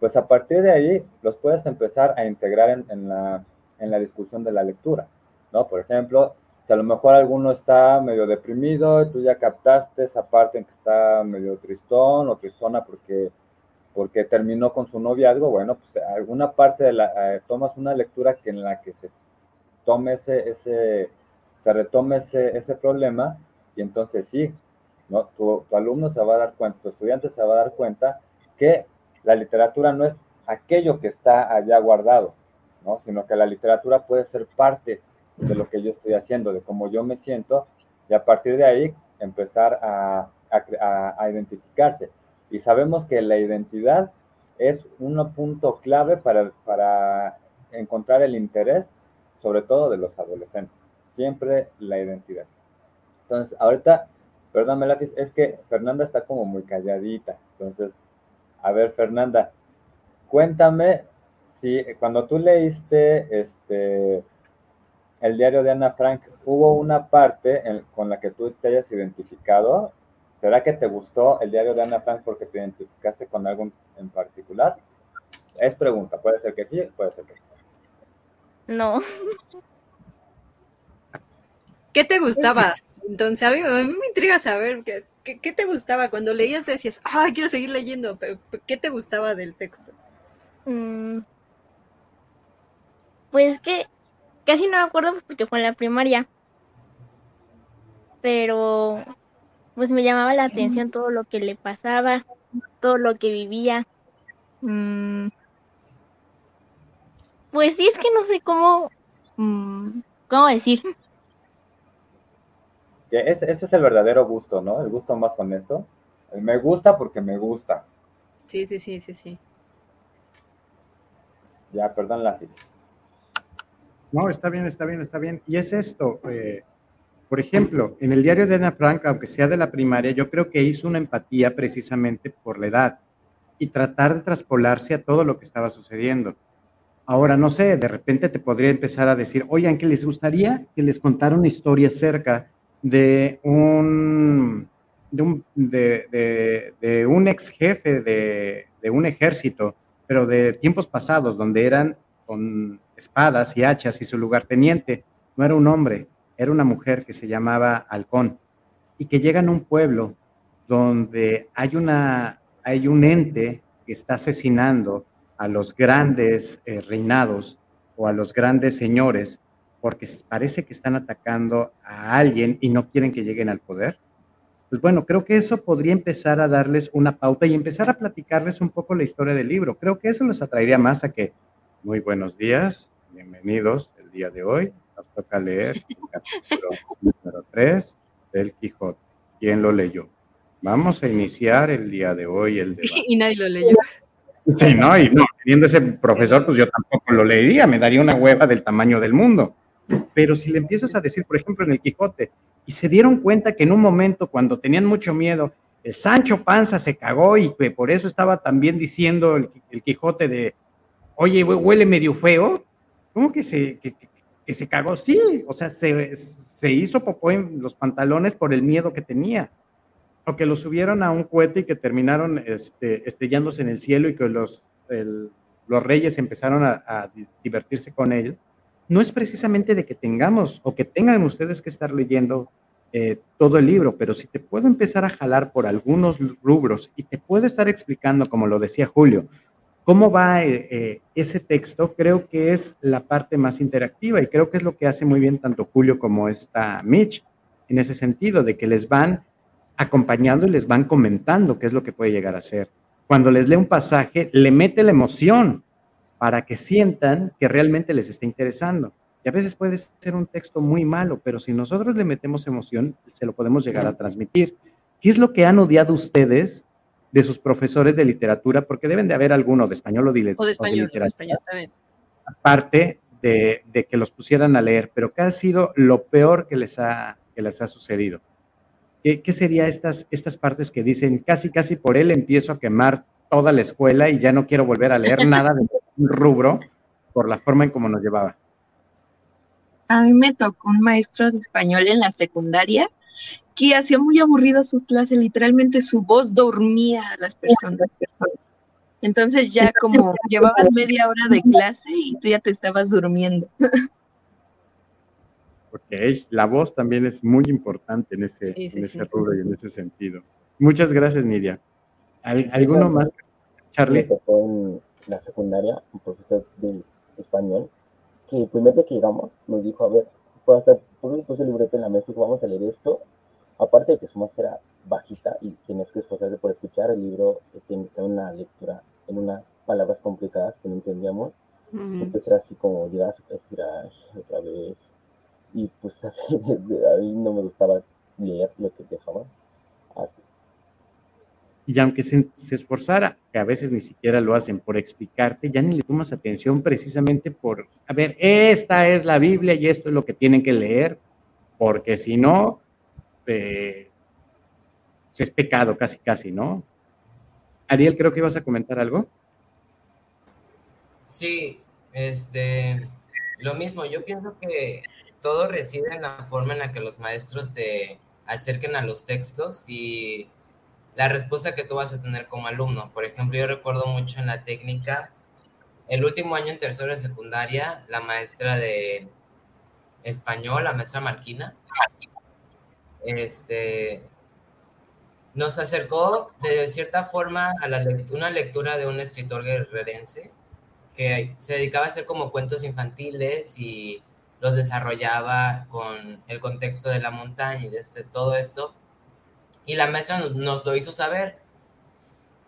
pues a partir de ahí los puedes empezar a integrar en, la, en la discusión de la lectura, ¿no? Por ejemplo, si a lo mejor alguno está medio deprimido tú ya captaste esa parte en que está medio tristón o tristona porque, porque terminó con su noviazgo, bueno, pues alguna parte de la, eh, tomas una lectura que en la que se tome ese, ese se retome ese, ese problema y entonces sí, ¿no? Tu, alumno se va a dar cuenta, tu estudiante se va a dar cuenta que la literatura no es aquello que está allá guardado, ¿no? sino que la literatura puede ser parte de lo que yo estoy haciendo, de cómo yo me siento, y a partir de ahí empezar a, a, identificarse. Y sabemos que la identidad es un punto clave para, para encontrar el interés, sobre todo de los adolescentes. Siempre la identidad. Entonces, ahorita Perdón, Melafis, es que Fernanda está como muy calladita. Entonces, a ver, Fernanda, cuéntame si cuando tú leíste este el diario de Ana Frank, hubo una parte con la que tú te hayas identificado. ¿Será que te gustó el diario de Ana Frank porque te identificaste con algo en particular? Es pregunta, puede ser que sí, puede ser que no. No. ¿Qué te gustaba? Entonces, a mí, me intriga saber ¿qué, te gustaba cuando leías, decías, ay, quiero seguir leyendo, pero ¿qué te gustaba del texto? Mm. pues que casi no me acuerdo pues, porque fue en la primaria, pero pues me llamaba la atención todo lo que le pasaba, todo lo que vivía. Mm. pues sí, es que no sé cómo, mm, cómo decir ese, es el verdadero gusto, ¿no? El gusto más honesto. El me gusta porque me gusta. Sí, sí, sí, sí, sí. Ya, perdón, la No, está bien, está bien, está bien. Y es esto, eh, por ejemplo, en el diario de Ana Frank, aunque sea de la primaria, yo creo que hizo una empatía precisamente por la edad y tratar de traspolarse a todo lo que estaba sucediendo. Ahora, no sé, de repente te podría empezar a decir, oigan, que les gustaría que les contara una historia cerca de un, de un, de, un ex jefe de, de, un ejército, pero de tiempos pasados, donde eran con espadas y hachas y su lugarteniente. No era un hombre, era una mujer que se llamaba Halcón. Y que llega a un pueblo donde hay, una, hay un ente que está asesinando a los grandes eh, reinados o a los grandes señores porque parece que están atacando a alguien y no quieren que lleguen al poder. Pues bueno, creo que eso podría empezar a darles una pauta y empezar a platicarles un poco la historia del libro. Creo que eso les atraería más a que, muy buenos días, bienvenidos el día de hoy. Nos toca leer el capítulo número 3 del Quijote. ¿Quién lo leyó? Vamos a iniciar el día de hoy el debate. Y nadie lo leyó. Sí, no, y no, teniendo ese profesor, pues yo tampoco lo leería, me daría una hueva del tamaño del mundo. Pero si le empiezas a decir, por ejemplo, en el Quijote, y se dieron cuenta que en un momento cuando tenían mucho miedo, el Sancho Panza se cagó y que por eso estaba también diciendo el, Quijote de, oye, huele medio feo, ¿cómo que se, que, se cagó? Sí, o sea, se, se, hizo popó en los pantalones por el miedo que tenía. O que lo subieron a un cohete y que terminaron este, estrellándose en el cielo y que los, los reyes empezaron a, a divertirse con él no es precisamente de que tengamos o que tengan ustedes que estar leyendo eh, todo el libro, pero si te puedo empezar a jalar por algunos rubros y te puedo estar explicando, como lo decía Julio, cómo va eh, eh, ese texto, creo que es la parte más interactiva y creo que es lo que hace muy bien tanto Julio como esta Mitch, en ese sentido, de que les van acompañando y les van comentando qué es lo que puede llegar a ser. Cuando les lee un pasaje, le mete la emoción, para que sientan que realmente les está interesando. Y a veces puede ser un texto muy malo, pero si nosotros le metemos emoción, se lo podemos llegar a transmitir. ¿Qué es lo que han odiado ustedes de sus profesores de literatura? Porque deben de haber alguno de español o de, o de español, de español aparte de, de, que los pusieran a leer, pero ¿qué ha sido lo peor que les ha, que les ha sucedido? ¿Qué, qué sería estas, estas partes que dicen, casi, casi por él empiezo a quemar toda la escuela y ya no quiero volver a leer nada de rubro por la forma en cómo nos llevaba? A mí me tocó un maestro de español en la secundaria que hacía muy aburrida su clase, literalmente su voz dormía a las personas. Entonces ya como llevabas media hora de clase y tú ya te estabas durmiendo. Ok, la voz también es muy importante en ese, sí, sí, en ese sí. rubro y en ese sentido. Muchas gracias, Nidia. ¿Alguno más? Charlie. Me tocó en la secundaria un profesor de español que el primer día que llegamos nos dijo, a ver, pues hasta puse el libreto en la mesa y vamos a leer esto. Aparte de que su voz era bajita y tienes que esforzarte por escuchar, el libro tiene una lectura en unas palabras complicadas que no entendíamos. Uh -huh. Entonces era así como otra vez. Y pues así, a mí no me gustaba leer lo que dejaba. Así. Y aunque se, esforzara, que a veces ni siquiera lo hacen por explicarte, ya ni le tomas atención precisamente por, a ver, esta es la Biblia y esto es lo que tienen que leer, porque si no, eh, es pecado casi, casi, ¿no? Ariel, creo que ibas a comentar algo. Sí, este, lo mismo, yo pienso que todo reside en la forma en la que los maestros te acerquen a los textos y la respuesta que tú vas a tener como alumno. Por ejemplo, yo recuerdo mucho en la técnica, el último año en tercero de secundaria, la maestra de español, la maestra Marquina, este, nos acercó de cierta forma a la una lectura de un escritor guerrerense que se dedicaba a hacer como cuentos infantiles y los desarrollaba con el contexto de la montaña y de este, todo esto. Y la maestra nos, nos, lo hizo saber.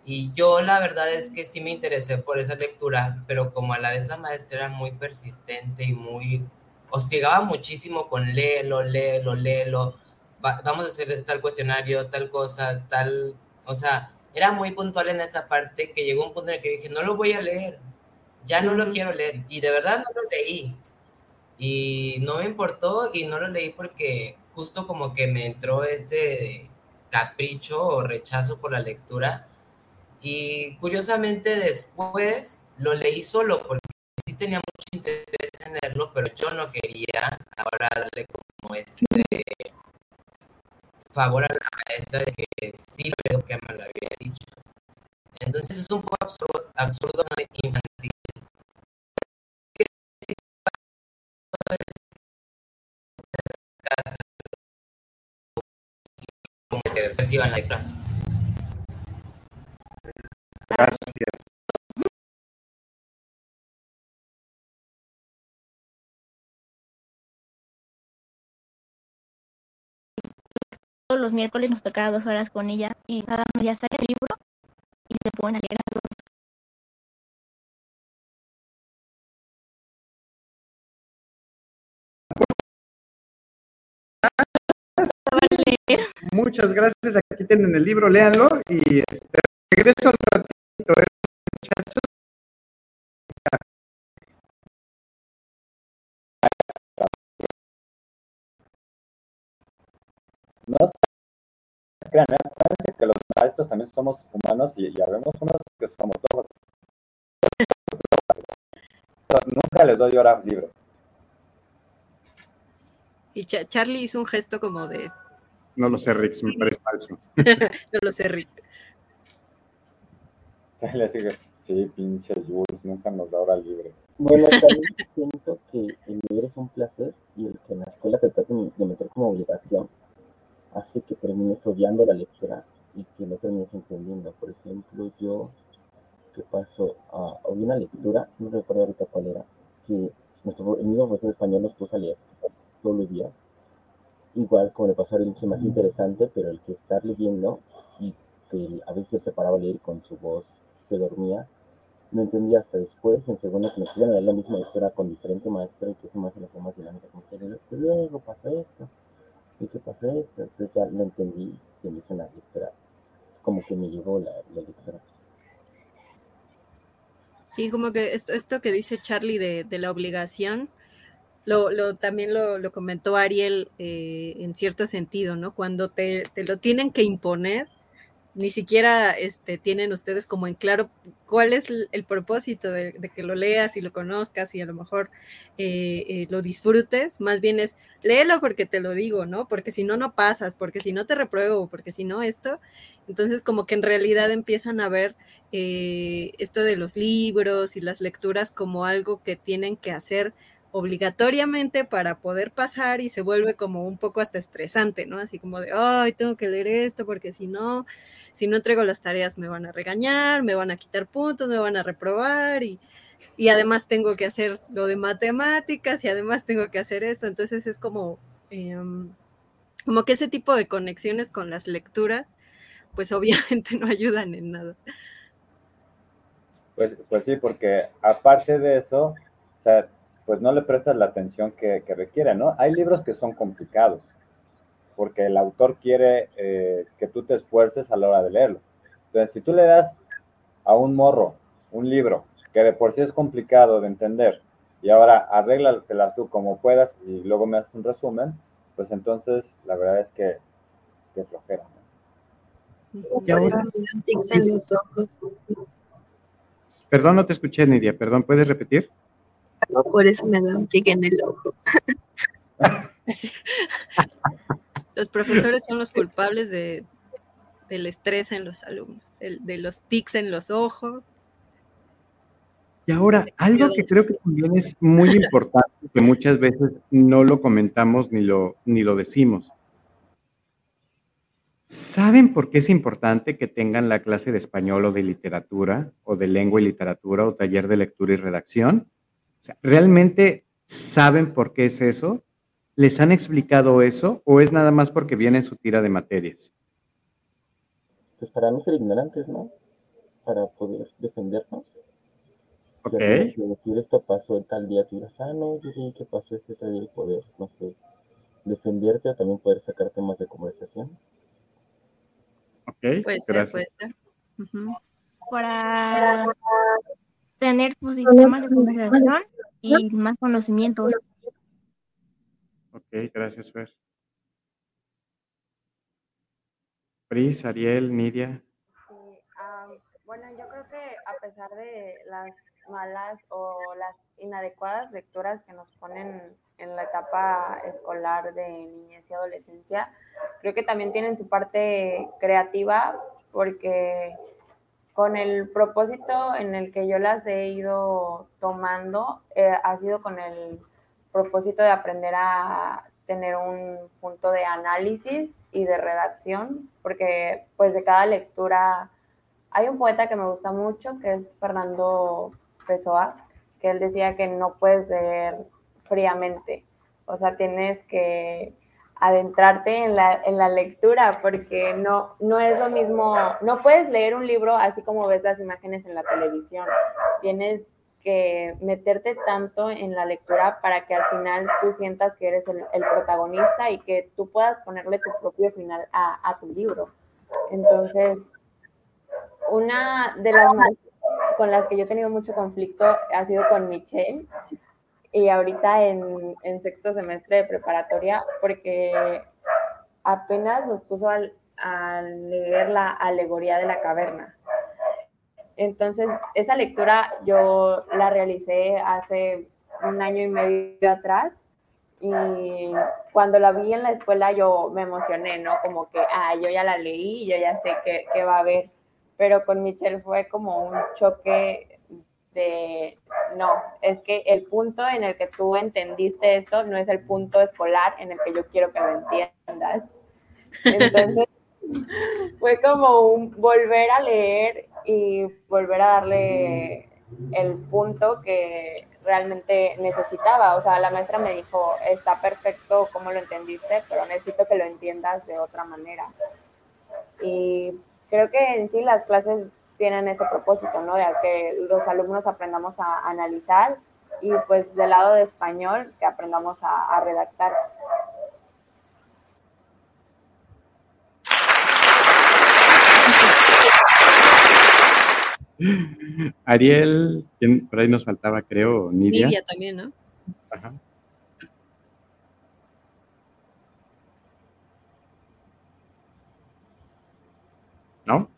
Y yo la verdad es que sí me interesé por esa lectura, pero como a la vez la maestra era muy persistente y muy... hostigaba muchísimo con léelo, léelo, léelo va, vamos a hacer tal cuestionario, tal cosa, tal, o sea, era muy puntual en esa parte que llegó un punto en el que dije, no lo voy a leer, ya no lo quiero leer, y de verdad no lo leí, y no me importó, y no lo leí porque justo como que me entró ese capricho o rechazo por la lectura, y curiosamente después lo leí solo porque sí tenía mucho interés en leerlo, pero yo no quería ahora darle como este favor a la maestra de que sí lo que me lo había dicho. Entonces es un poco absurdo, absurdo reciban la letra. Gracias. todos los miércoles nos tocaba dos horas con ella y más ya saca el libro y se ponen a leer Muchas gracias. Aquí tienen el libro, léanlo y este, regreso un ratito, ¿eh, muchachos. No crean, acuérdense que los maestros también somos humanos y ya vemos unos que somos todos. Nunca les doy hora libre. Y Ch Charlie hizo un gesto como de. No lo sé, Rick, me parece falso. no lo sé, Rick. Sí, pinche Jules, nunca nos da hora libre. Bueno, también siento que el leer es un placer y el que en la escuela te traten de meter como obligación hace que termines odiando la lectura y que no termines entendiendo. Por ejemplo, yo, ¿qué pasó? Uh, había una lectura, no recuerdo ahorita cuál era, que nuestro, el mismo profesor español nos puso a leer todos los días. Igual, como le pasó a se más interesante, pero el que estar leyendo y que a veces se paraba a leer con su voz se dormía, no entendía hasta después, en segundo, que nos iban leer la misma lectura con diferente maestro y que ese maestro la fue más dinámica, como se luego pasó esto ¿y qué pasó esto? Entonces ya lo entendí, se me hizo una lectura, como que me llegó la, la lectura. Sí, como que esto, esto que dice Charlie de, de la obligación, lo, lo también lo, comentó Ariel eh, en cierto sentido, ¿no? Cuando te, te, lo tienen que imponer, ni siquiera este, tienen ustedes como en claro cuál es el, propósito de, de, que lo leas y lo conozcas y a lo mejor eh, eh, lo disfrutes, más bien es léelo porque te lo digo, ¿no? Porque si no, no pasas, porque si no te repruebo, porque si no esto, entonces como que en realidad empiezan a ver eh, esto de los libros y las lecturas como algo que tienen que hacer obligatoriamente para poder pasar y se vuelve como un poco hasta estresante, ¿no? Así como de, ay, tengo que leer esto porque si no, si no entrego las tareas me van a regañar, me van a quitar puntos, me van a reprobar y, y además tengo que hacer lo de matemáticas y además tengo que hacer esto. Entonces es como, eh, como que ese tipo de conexiones con las lecturas, pues obviamente no ayudan en nada. Pues, pues sí, porque aparte de eso, o sea, pues no le prestas la atención que, que, requiere, ¿no? Hay libros que son complicados, porque el autor quiere eh, que tú te esfuerces a la hora de leerlo. Entonces, si tú le das a un morro un libro que de por sí es complicado de entender, y ahora arréglatelas tú como puedas y luego me haces un resumen, pues entonces la verdad es que te flojera. ¿no? Perdón, no te escuché, Nidia. Perdón, ¿puedes repetir? No, por eso me da un tic en el ojo. los profesores son los culpables de, del estrés en los alumnos, el, de los tics en los ojos. Y ahora, algo que creo que también es muy importante, que muchas veces no lo comentamos ni lo, ni lo decimos. ¿Saben por qué es importante que tengan la clase de español o de literatura o de lengua y literatura o taller de lectura y redacción? Sea, ¿Realmente saben por qué es eso? ¿Les han explicado eso o es nada más porque viene en su tira de materias? Pues para no ser ignorantes, ¿no? Para poder defendernos. Ok. Si decir esto pasó tal día, tú dirás, ah, no, yo sé que pasó este tal día y poder, no sé, defenderte o también poder sacar temas de conversación. Ok, Puede ser, gracias. puede ser. Ujú. Para tener sus sistemas de conversación y más conocimientos. Ok, gracias, Fer. Pris, Ariel, Nidia. Sí, um, bueno, yo creo que a pesar de las malas o las inadecuadas lecturas que nos ponen en la etapa escolar de niñez y adolescencia, creo que también tienen su parte creativa porque con el propósito en el que yo las he ido tomando, eh, ha sido con el propósito de aprender a tener un punto de análisis y de redacción, porque pues de cada lectura hay un poeta que me gusta mucho, que es Fernando Pessoa, que él decía que no puedes leer fríamente, o sea, tienes que adentrarte en la, en la lectura, porque no, no es lo mismo, no puedes leer un libro así como ves las imágenes en la televisión, tienes que meterte tanto en la lectura para que al final tú sientas que eres el, el protagonista y que tú puedas ponerle tu propio final a, a tu libro. Entonces, una de las más con las que yo he tenido mucho conflicto ha sido con Michelle y ahorita en, en sexto semestre de preparatoria porque apenas nos puso al, a leer la alegoría de la caverna. Entonces, esa lectura yo la realicé hace un año y medio atrás y cuando la vi en la escuela yo me emocioné, ¿no? Como que, ah, yo ya la leí, yo ya sé qué, qué va a haber, pero con Michelle fue como un choque de, no, es que el punto en el que tú entendiste eso no es el punto escolar en el que yo quiero que lo entiendas. Entonces, fue como un volver a leer y volver a darle el punto que realmente necesitaba. O sea, la maestra me dijo, está perfecto como lo entendiste, pero necesito que lo entiendas de otra manera. Y creo que en sí las clases tienen ese propósito, ¿no? De que los alumnos aprendamos a analizar y pues del lado de español que aprendamos a, a redactar. Ariel, por ahí nos faltaba, creo, Nidia. Nidia también, ¿no? Ajá. ¿No?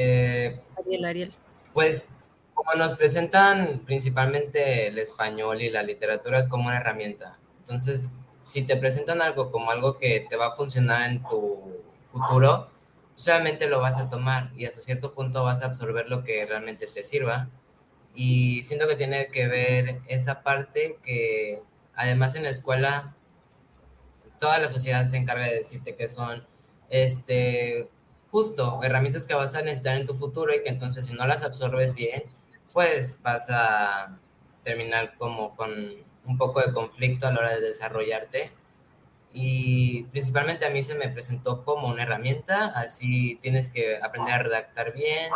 Eh, Ariel, Ariel. Pues como nos presentan principalmente el español y la literatura es como una herramienta. Entonces, si te presentan algo como algo que te va a funcionar en tu futuro, solamente lo vas a tomar y hasta cierto punto vas a absorber lo que realmente te sirva. Y siento que tiene que ver esa parte que además en la escuela toda la sociedad se encarga de decirte que son este justo herramientas que vas a necesitar en tu futuro y que entonces si no las absorbes bien, pues vas a terminar como con un poco de conflicto a la hora de desarrollarte. Y principalmente a mí se me presentó como una herramienta, así tienes que aprender a redactar bien,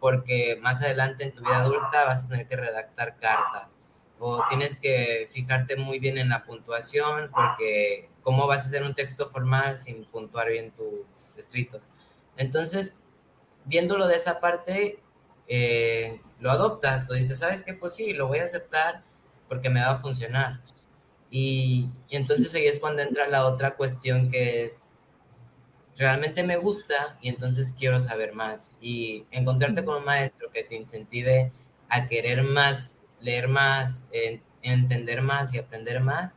porque más adelante en tu vida adulta vas a tener que redactar cartas, o tienes que fijarte muy bien en la puntuación, porque cómo vas a hacer un texto formal sin puntuar bien tus escritos. Entonces, viéndolo de esa parte, eh, lo adoptas, lo dices, ¿sabes qué? Pues sí, lo voy a aceptar porque me va a funcionar. Y, entonces ahí es cuando entra la otra cuestión que es, realmente me gusta y entonces quiero saber más. Y encontrarte con un maestro que te incentive a querer más, leer más, entender más y aprender más,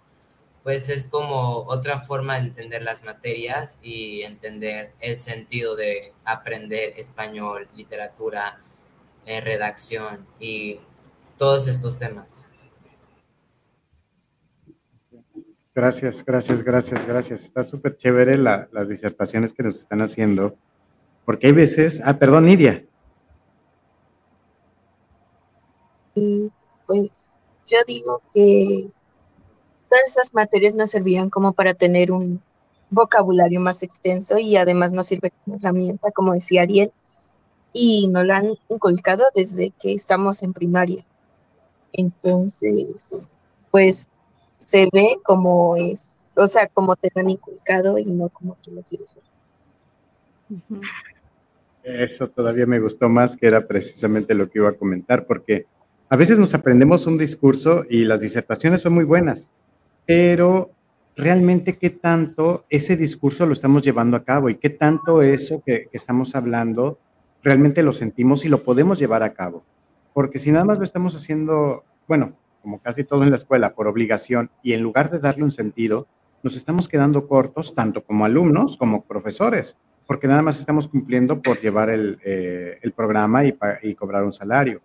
pues es como otra forma de entender las materias y entender el sentido de aprender español, literatura, eh, redacción y todos estos temas. Gracias, gracias, gracias, gracias. Está súper chévere las disertaciones que nos están haciendo, porque hay veces, ah, perdón, Nidia. pues yo digo que todas esas materias nos servían como para tener un vocabulario más extenso y además nos sirve como herramienta, como decía Ariel, y nos lo han inculcado desde que estamos en primaria. Entonces, pues se ve como es, o sea, como te lo han inculcado y no como tú lo quieres ver. Eso todavía me gustó más, que era precisamente lo que iba a comentar, porque a veces nos aprendemos un discurso y las disertaciones son muy buenas, pero realmente qué tanto ese discurso lo estamos llevando a cabo y qué tanto eso que, estamos hablando realmente lo sentimos y lo podemos llevar a cabo. Porque si nada más lo estamos haciendo, bueno, como casi todo en la escuela, por obligación, y en lugar de darle un sentido, nos estamos quedando cortos, tanto como alumnos como profesores, porque nada más estamos cumpliendo por llevar el, eh, programa y, cobrar un salario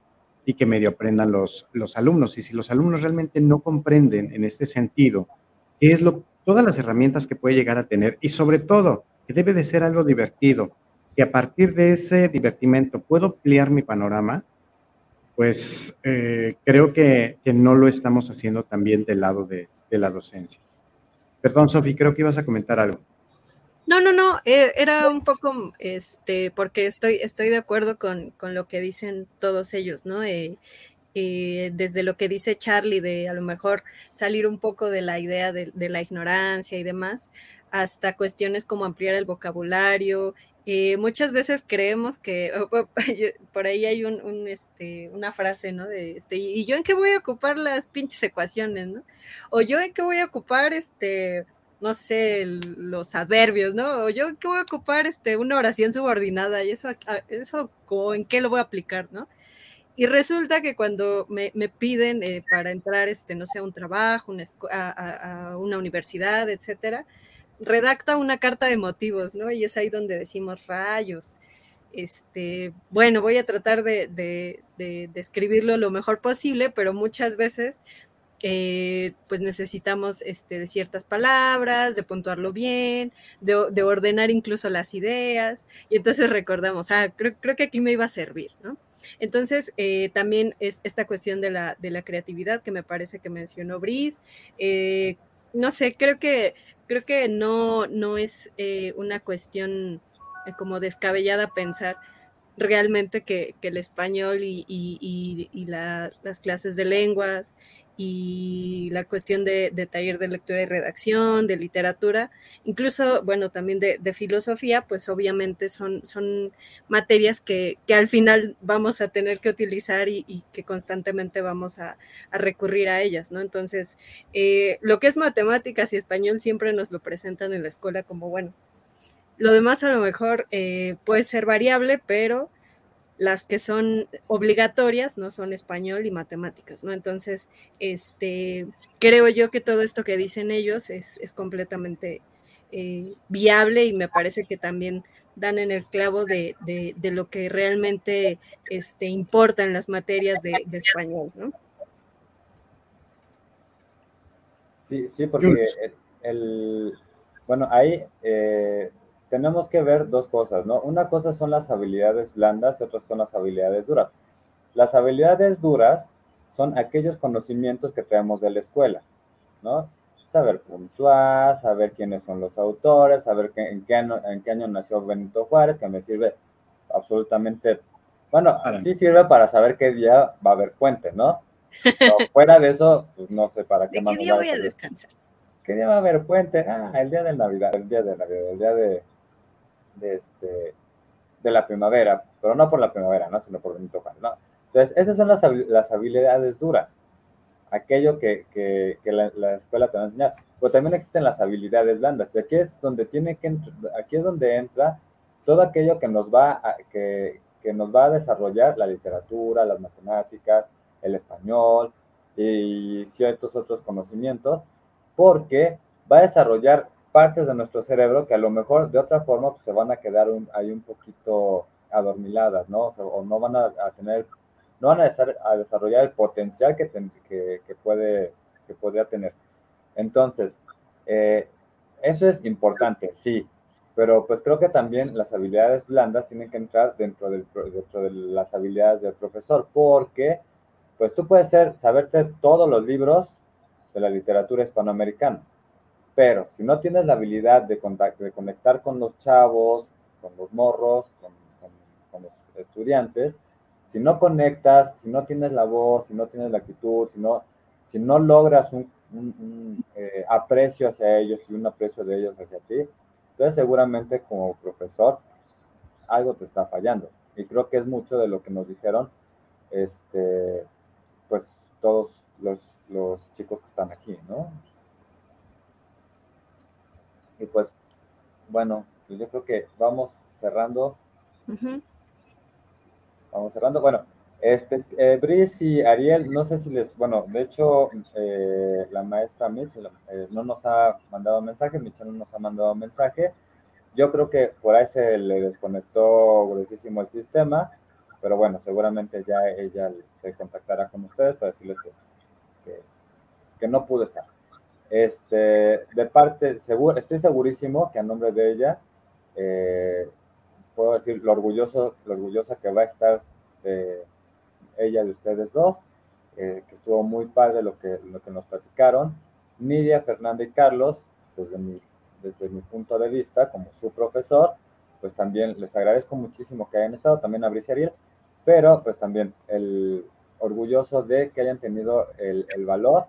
y que medio aprendan los, los alumnos. Y si los alumnos realmente no comprenden en este sentido qué es lo, todas las herramientas que puede llegar a tener y sobre todo que debe de ser algo divertido, que a partir de ese divertimento puedo ampliar mi panorama, pues eh, creo que, no lo estamos haciendo también del lado de, la docencia. Perdón, Sofi, creo que ibas a comentar algo. No, no, no, eh, era un poco, este, porque estoy, estoy de acuerdo con, lo que dicen todos ellos, ¿no? Eh, desde lo que dice Charlie de a lo mejor salir un poco de la idea de, de la ignorancia y demás, hasta cuestiones como ampliar el vocabulario, eh, muchas veces creemos que por ahí hay un, este, una frase, ¿no? De este, ¿y yo en qué voy a ocupar las pinches ecuaciones, ¿no? O yo en qué voy a ocupar, este, no sé, los adverbios, ¿no? Yo qué voy a ocupar, este, una oración subordinada y eso, eso en qué lo voy a aplicar, ¿no? Y resulta que cuando me, piden eh, para entrar, este, no sé, a un trabajo, a, a una universidad, etcétera, redacta una carta de motivos, ¿no? Y es ahí donde decimos rayos. Este, bueno, voy a tratar de, de, escribirlo lo mejor posible, pero muchas veces eh, pues necesitamos este, de ciertas palabras, de puntuarlo bien, de, ordenar incluso las ideas, y entonces recordamos, ah, creo, que aquí me iba a servir, ¿no? Entonces, eh, también es esta cuestión de la, de la, creatividad que me parece que mencionó Brice. Eh, no sé, creo que creo que no, no es una cuestión como descabellada pensar realmente que, el español y, las clases de lenguas y la cuestión de, taller de lectura y redacción, de literatura, incluso, bueno, también de, filosofía, pues obviamente son, son materias que, al final vamos a tener que utilizar y, que constantemente vamos a, recurrir a ellas, ¿no? Entonces, eh, lo que es matemáticas y español siempre nos lo presentan en la escuela como, bueno, lo demás a lo mejor eh, puede ser variable, pero las que son obligatorias, ¿no? Son español y matemáticas, ¿no? Entonces, este, creo yo que todo esto que dicen ellos es, completamente eh, viable y me parece que también dan en el clavo de, lo que realmente este, importa en las materias de, español, ¿no? Sí, sí, porque el, bueno, ahí eh, tenemos que ver dos cosas, ¿no? Una cosa son las habilidades blandas y otras son las habilidades duras. Las habilidades duras son aquellos conocimientos que traemos de la escuela, ¿no? Saber puntuar, saber quiénes son los autores, saber en, qué año, en qué año nació Benito Juárez, que me sirve absolutamente, bueno, sí sirve para saber qué día va a haber puente, ¿no? Pero fuera de eso, pues no sé para qué ¿De más. ¿Qué día voy a descansar? ¿Qué día va a haber puente? Ah, el día de Navidad, el día de Navidad, el día de, de, este, de la primavera, pero no por la primavera, ¿no? sino por Benito Juárez. ¿no? Entonces, esas son las, las habilidades duras, aquello que, que, que la, la, escuela te va a enseñar. Pero también existen las habilidades blandas, y aquí es donde tiene que aquí es donde entra todo aquello que nos va a, que, que nos va a desarrollar la literatura, las matemáticas, el español y ciertos otros conocimientos, porque va a desarrollar partes de nuestro cerebro que a lo mejor de otra forma pues, se van a quedar ahí un poquito adormiladas, ¿no? O, no van a, tener, no van a, a, desarrollar el potencial que, que, que, puede, que podría tener. Entonces, eh, eso es importante, sí, pero pues creo que también las habilidades blandas tienen que entrar dentro, del, dentro de las habilidades del profesor, porque pues tú puedes ser, saberte todos los libros de la literatura hispanoamericana, pero si no tienes la habilidad de, de conectar con los chavos, con los morros, con, los estudiantes, si no conectas, si no tienes la voz, si no tienes la actitud, si no, si no logras un, eh, aprecio hacia ellos y un aprecio de ellos hacia ti, entonces seguramente como profesor algo te está fallando. Y creo que es mucho de lo que nos dijeron este, pues todos los chicos que están aquí, ¿no? Y pues, bueno, pues yo creo que vamos cerrando. Vamos cerrando. Bueno, este, eh, Brice y Ariel, no sé si les, bueno, de hecho, eh, la maestra Mitch eh, no nos ha mandado mensaje, Michelle no nos ha mandado mensaje. Yo creo que por ahí se le desconectó gruesísimo el sistema, pero bueno, seguramente ya ella se contactará con ustedes para decirles que, que no pudo estar. Este, de parte, seguro, estoy segurísimo que a nombre de ella, eh, puedo decir lo orgulloso, lo orgullosa que va a estar de ella de ustedes dos, eh, que estuvo muy padre lo que, lo que nos platicaron. Nidia, Fernanda y Carlos, desde mi, desde mi punto de vista, como su profesor, pues también les agradezco muchísimo que hayan estado, también a Brice Ariel, pero pues también el orgulloso de que hayan tenido el, el valor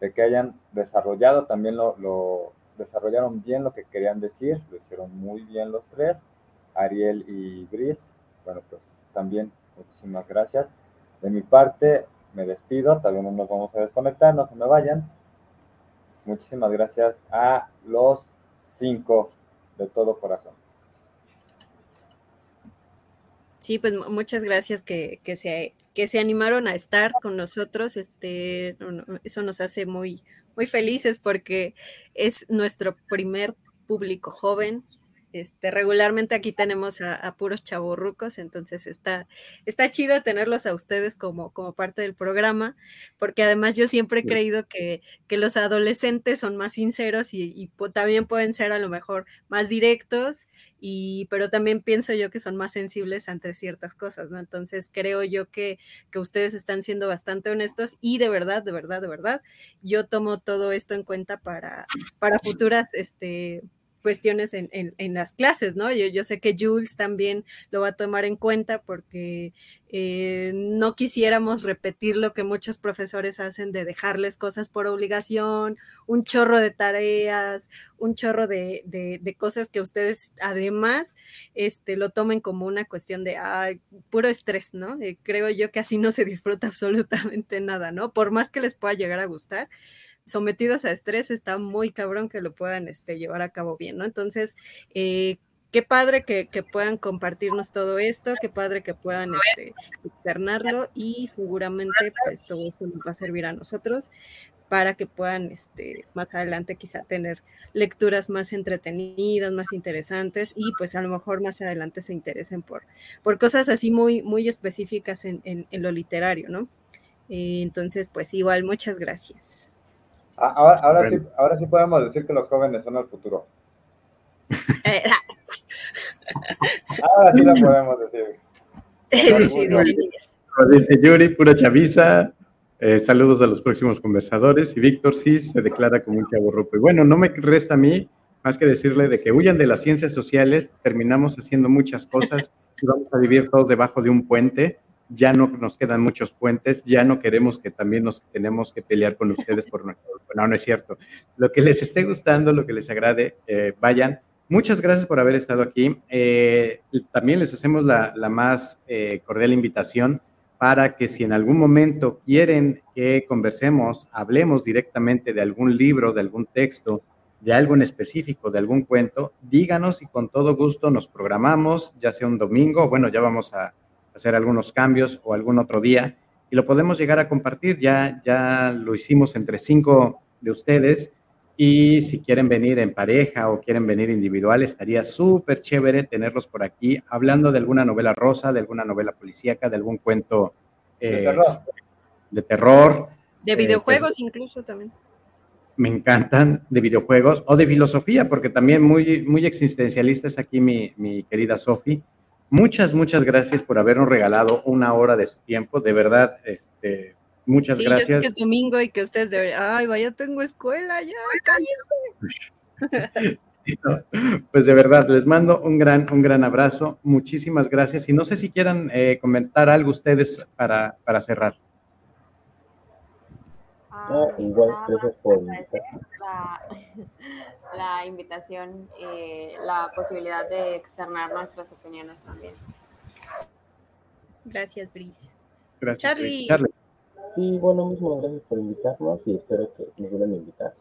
de que hayan desarrollado también lo, desarrollaron bien lo que querían decir, lo hicieron muy bien los tres, Ariel y Gris. Bueno, pues también muchísimas gracias. De mi parte, me despido, también no nos vamos a desconectar, no se me vayan. Muchísimas gracias a los cinco de todo corazón. Sí, pues muchas gracias que, que, se, que se animaron a estar con nosotros. Este, eso nos hace muy, muy felices porque es nuestro primer público joven, este, regularmente aquí tenemos a, puros chavorrucos, entonces está, está chido tenerlos a ustedes como, como parte del programa, porque además yo siempre he creído que, los adolescentes son más sinceros y, también pueden ser a lo mejor más directos, y, pero también pienso yo que son más sensibles ante ciertas cosas, ¿no? Entonces creo yo que, que ustedes están siendo bastante honestos y de verdad, de verdad, de verdad, yo tomo todo esto en cuenta para, para futuras, este, cuestiones en, las clases, ¿no? Yo, yo, sé que Jules también lo va a tomar en cuenta porque eh, no quisiéramos repetir lo que muchos profesores hacen de dejarles cosas por obligación, un chorro de tareas, un chorro de, cosas que ustedes además este, lo tomen como una cuestión de puro estrés, ¿no? Eh, creo yo que así no se disfruta absolutamente nada, ¿no? Por más que les pueda llegar a gustar sometidos a estrés, está muy cabrón que lo puedan este, llevar a cabo bien, ¿no? Entonces, eh, qué padre que, puedan compartirnos todo esto, qué padre que puedan este, externarlo y seguramente pues todo eso nos va a servir a nosotros para que puedan este, más adelante quizá tener lecturas más entretenidas, más interesantes y pues a lo mejor más adelante se interesen por, cosas así muy, muy específicas en, lo literario, ¿no? Eh, entonces, pues igual, muchas gracias. Ah, ahora, ahora, sí, ahora sí podemos decir que los jóvenes son el futuro. Eh, ahora sí lo podemos decir. Dice Yuri, pura chaviza. Eh, saludos a los próximos conversadores. Y Víctor sí se declara como un chavo Y bueno, no me resta a mí más que decirle de que huyan de las ciencias sociales, terminamos haciendo muchas cosas y vamos a vivir todos debajo de un puente ya no nos quedan muchos puentes, ya no queremos que también nos tenemos que pelear con ustedes por nuestro... No, no es cierto. Lo que les esté gustando, lo que les agrade, eh, vayan. Muchas gracias por haber estado aquí. Eh, también les hacemos la, más eh, cordial invitación para que si en algún momento quieren que conversemos, hablemos directamente de algún libro, de algún texto, de algo en específico, de algún cuento, díganos y con todo gusto nos programamos, ya sea un domingo, bueno, ya vamos a, hacer algunos cambios o algún otro día y lo podemos llegar a compartir. Ya, ya lo hicimos entre cinco de ustedes y si quieren venir en pareja o quieren venir individual, estaría súper chévere tenerlos por aquí hablando de alguna novela rosa, de alguna novela policíaca, de algún cuento de, eh, terror. de, eh, videojuegos pues, incluso también. Me encantan de videojuegos o de filosofía, porque también muy, muy existencialista es aquí mi, mi querida Sofi. Muchas, muchas gracias por habernos regalado una hora de su tiempo. De verdad, este, muchas sí, gracias. Yo sé que es domingo y que ustedes deberían, ay, vaya, tengo escuela, ya, cállense. pues de verdad, les mando un gran, un gran abrazo. Muchísimas gracias. Y no sé si quieran eh, comentar algo ustedes para, para cerrar. Ah, igual, gracias por la invitación, eh, la posibilidad de externar nuestras opiniones también. Gracias, Brice. Gracias, Charlie. Sí, bueno, mismo gracias por invitarnos y espero que nos vuelvan a invitar.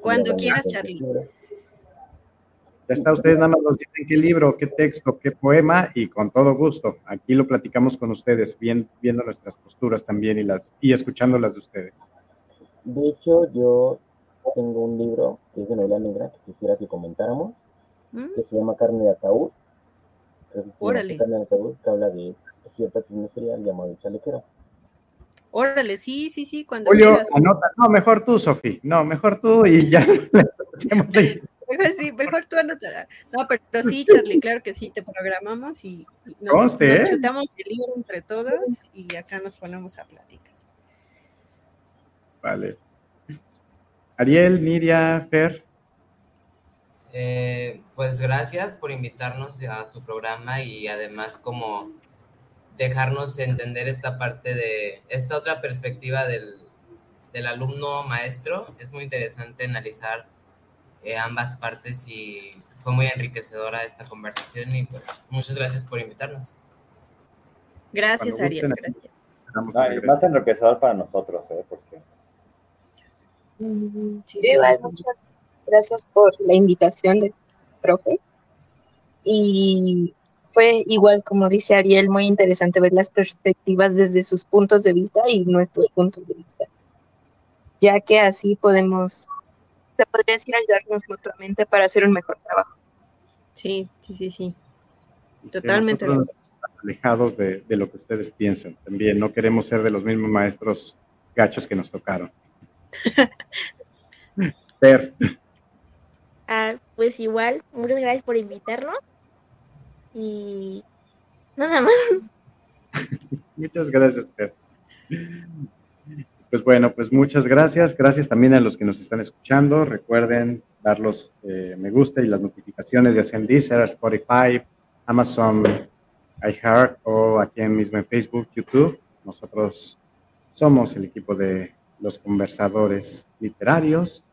Cuando quieras, Charlie. Ya está, ustedes nada más nos dicen qué libro, qué texto, qué poema y con todo gusto. Aquí lo platicamos con ustedes, bien, viendo nuestras posturas también y, las, y escuchando las de ustedes. De hecho, yo tengo un libro que es de novela negra que quisiera que comentáramos, ¿Mm? que se llama Carne de Ataúd. Órale. Carne de Ataúd, que habla de cierta asesino serial llamado el chalequero. Órale, sí, sí, sí, cuando Julio, anota, no, mejor tú, Sofi, no, mejor tú y ya. mejor sí, mejor tú anota. No, pero, sí, Charlie, claro que sí, te programamos y, nos, ¿eh? chutamos el libro entre todos y acá nos ponemos a platicar. Vale. Ariel, Niria, Fer. Eh, pues gracias por invitarnos a su programa y además como dejarnos entender esta parte de esta otra perspectiva del, alumno maestro. Es muy interesante analizar eh, ambas partes y fue muy enriquecedora esta conversación y pues muchas gracias por invitarnos. Gracias, Ariel. Gracias. más enriquecedor para nosotros, eh, por cierto. Sí, muchas gracias por la invitación de profe. Y fue igual, como dice Ariel, muy interesante ver las perspectivas desde sus puntos de vista y nuestros puntos de vista, ya que así podemos, se podría decir, ayudarnos mutuamente para hacer un mejor trabajo. Sí, sí, sí, sí. Totalmente. alejados de, de lo que ustedes piensan. También no queremos ser de los mismos maestros gachos que nos tocaron. Ah, pues igual, muchas gracias por invitarnos. Y nada más. Muchas gracias, Per. Pues bueno, pues muchas gracias. Gracias también a los que nos están escuchando. Recuerden dar los eh, me gusta y las notificaciones de sea en Deezer, Spotify, Amazon, iHeart o aquí mismo en Facebook, YouTube. Nosotros somos el equipo de los conversadores literarios.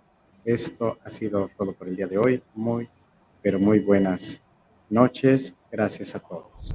Esto ha sido todo por el día de hoy. Muy, pero muy buenas noches. Gracias a todos.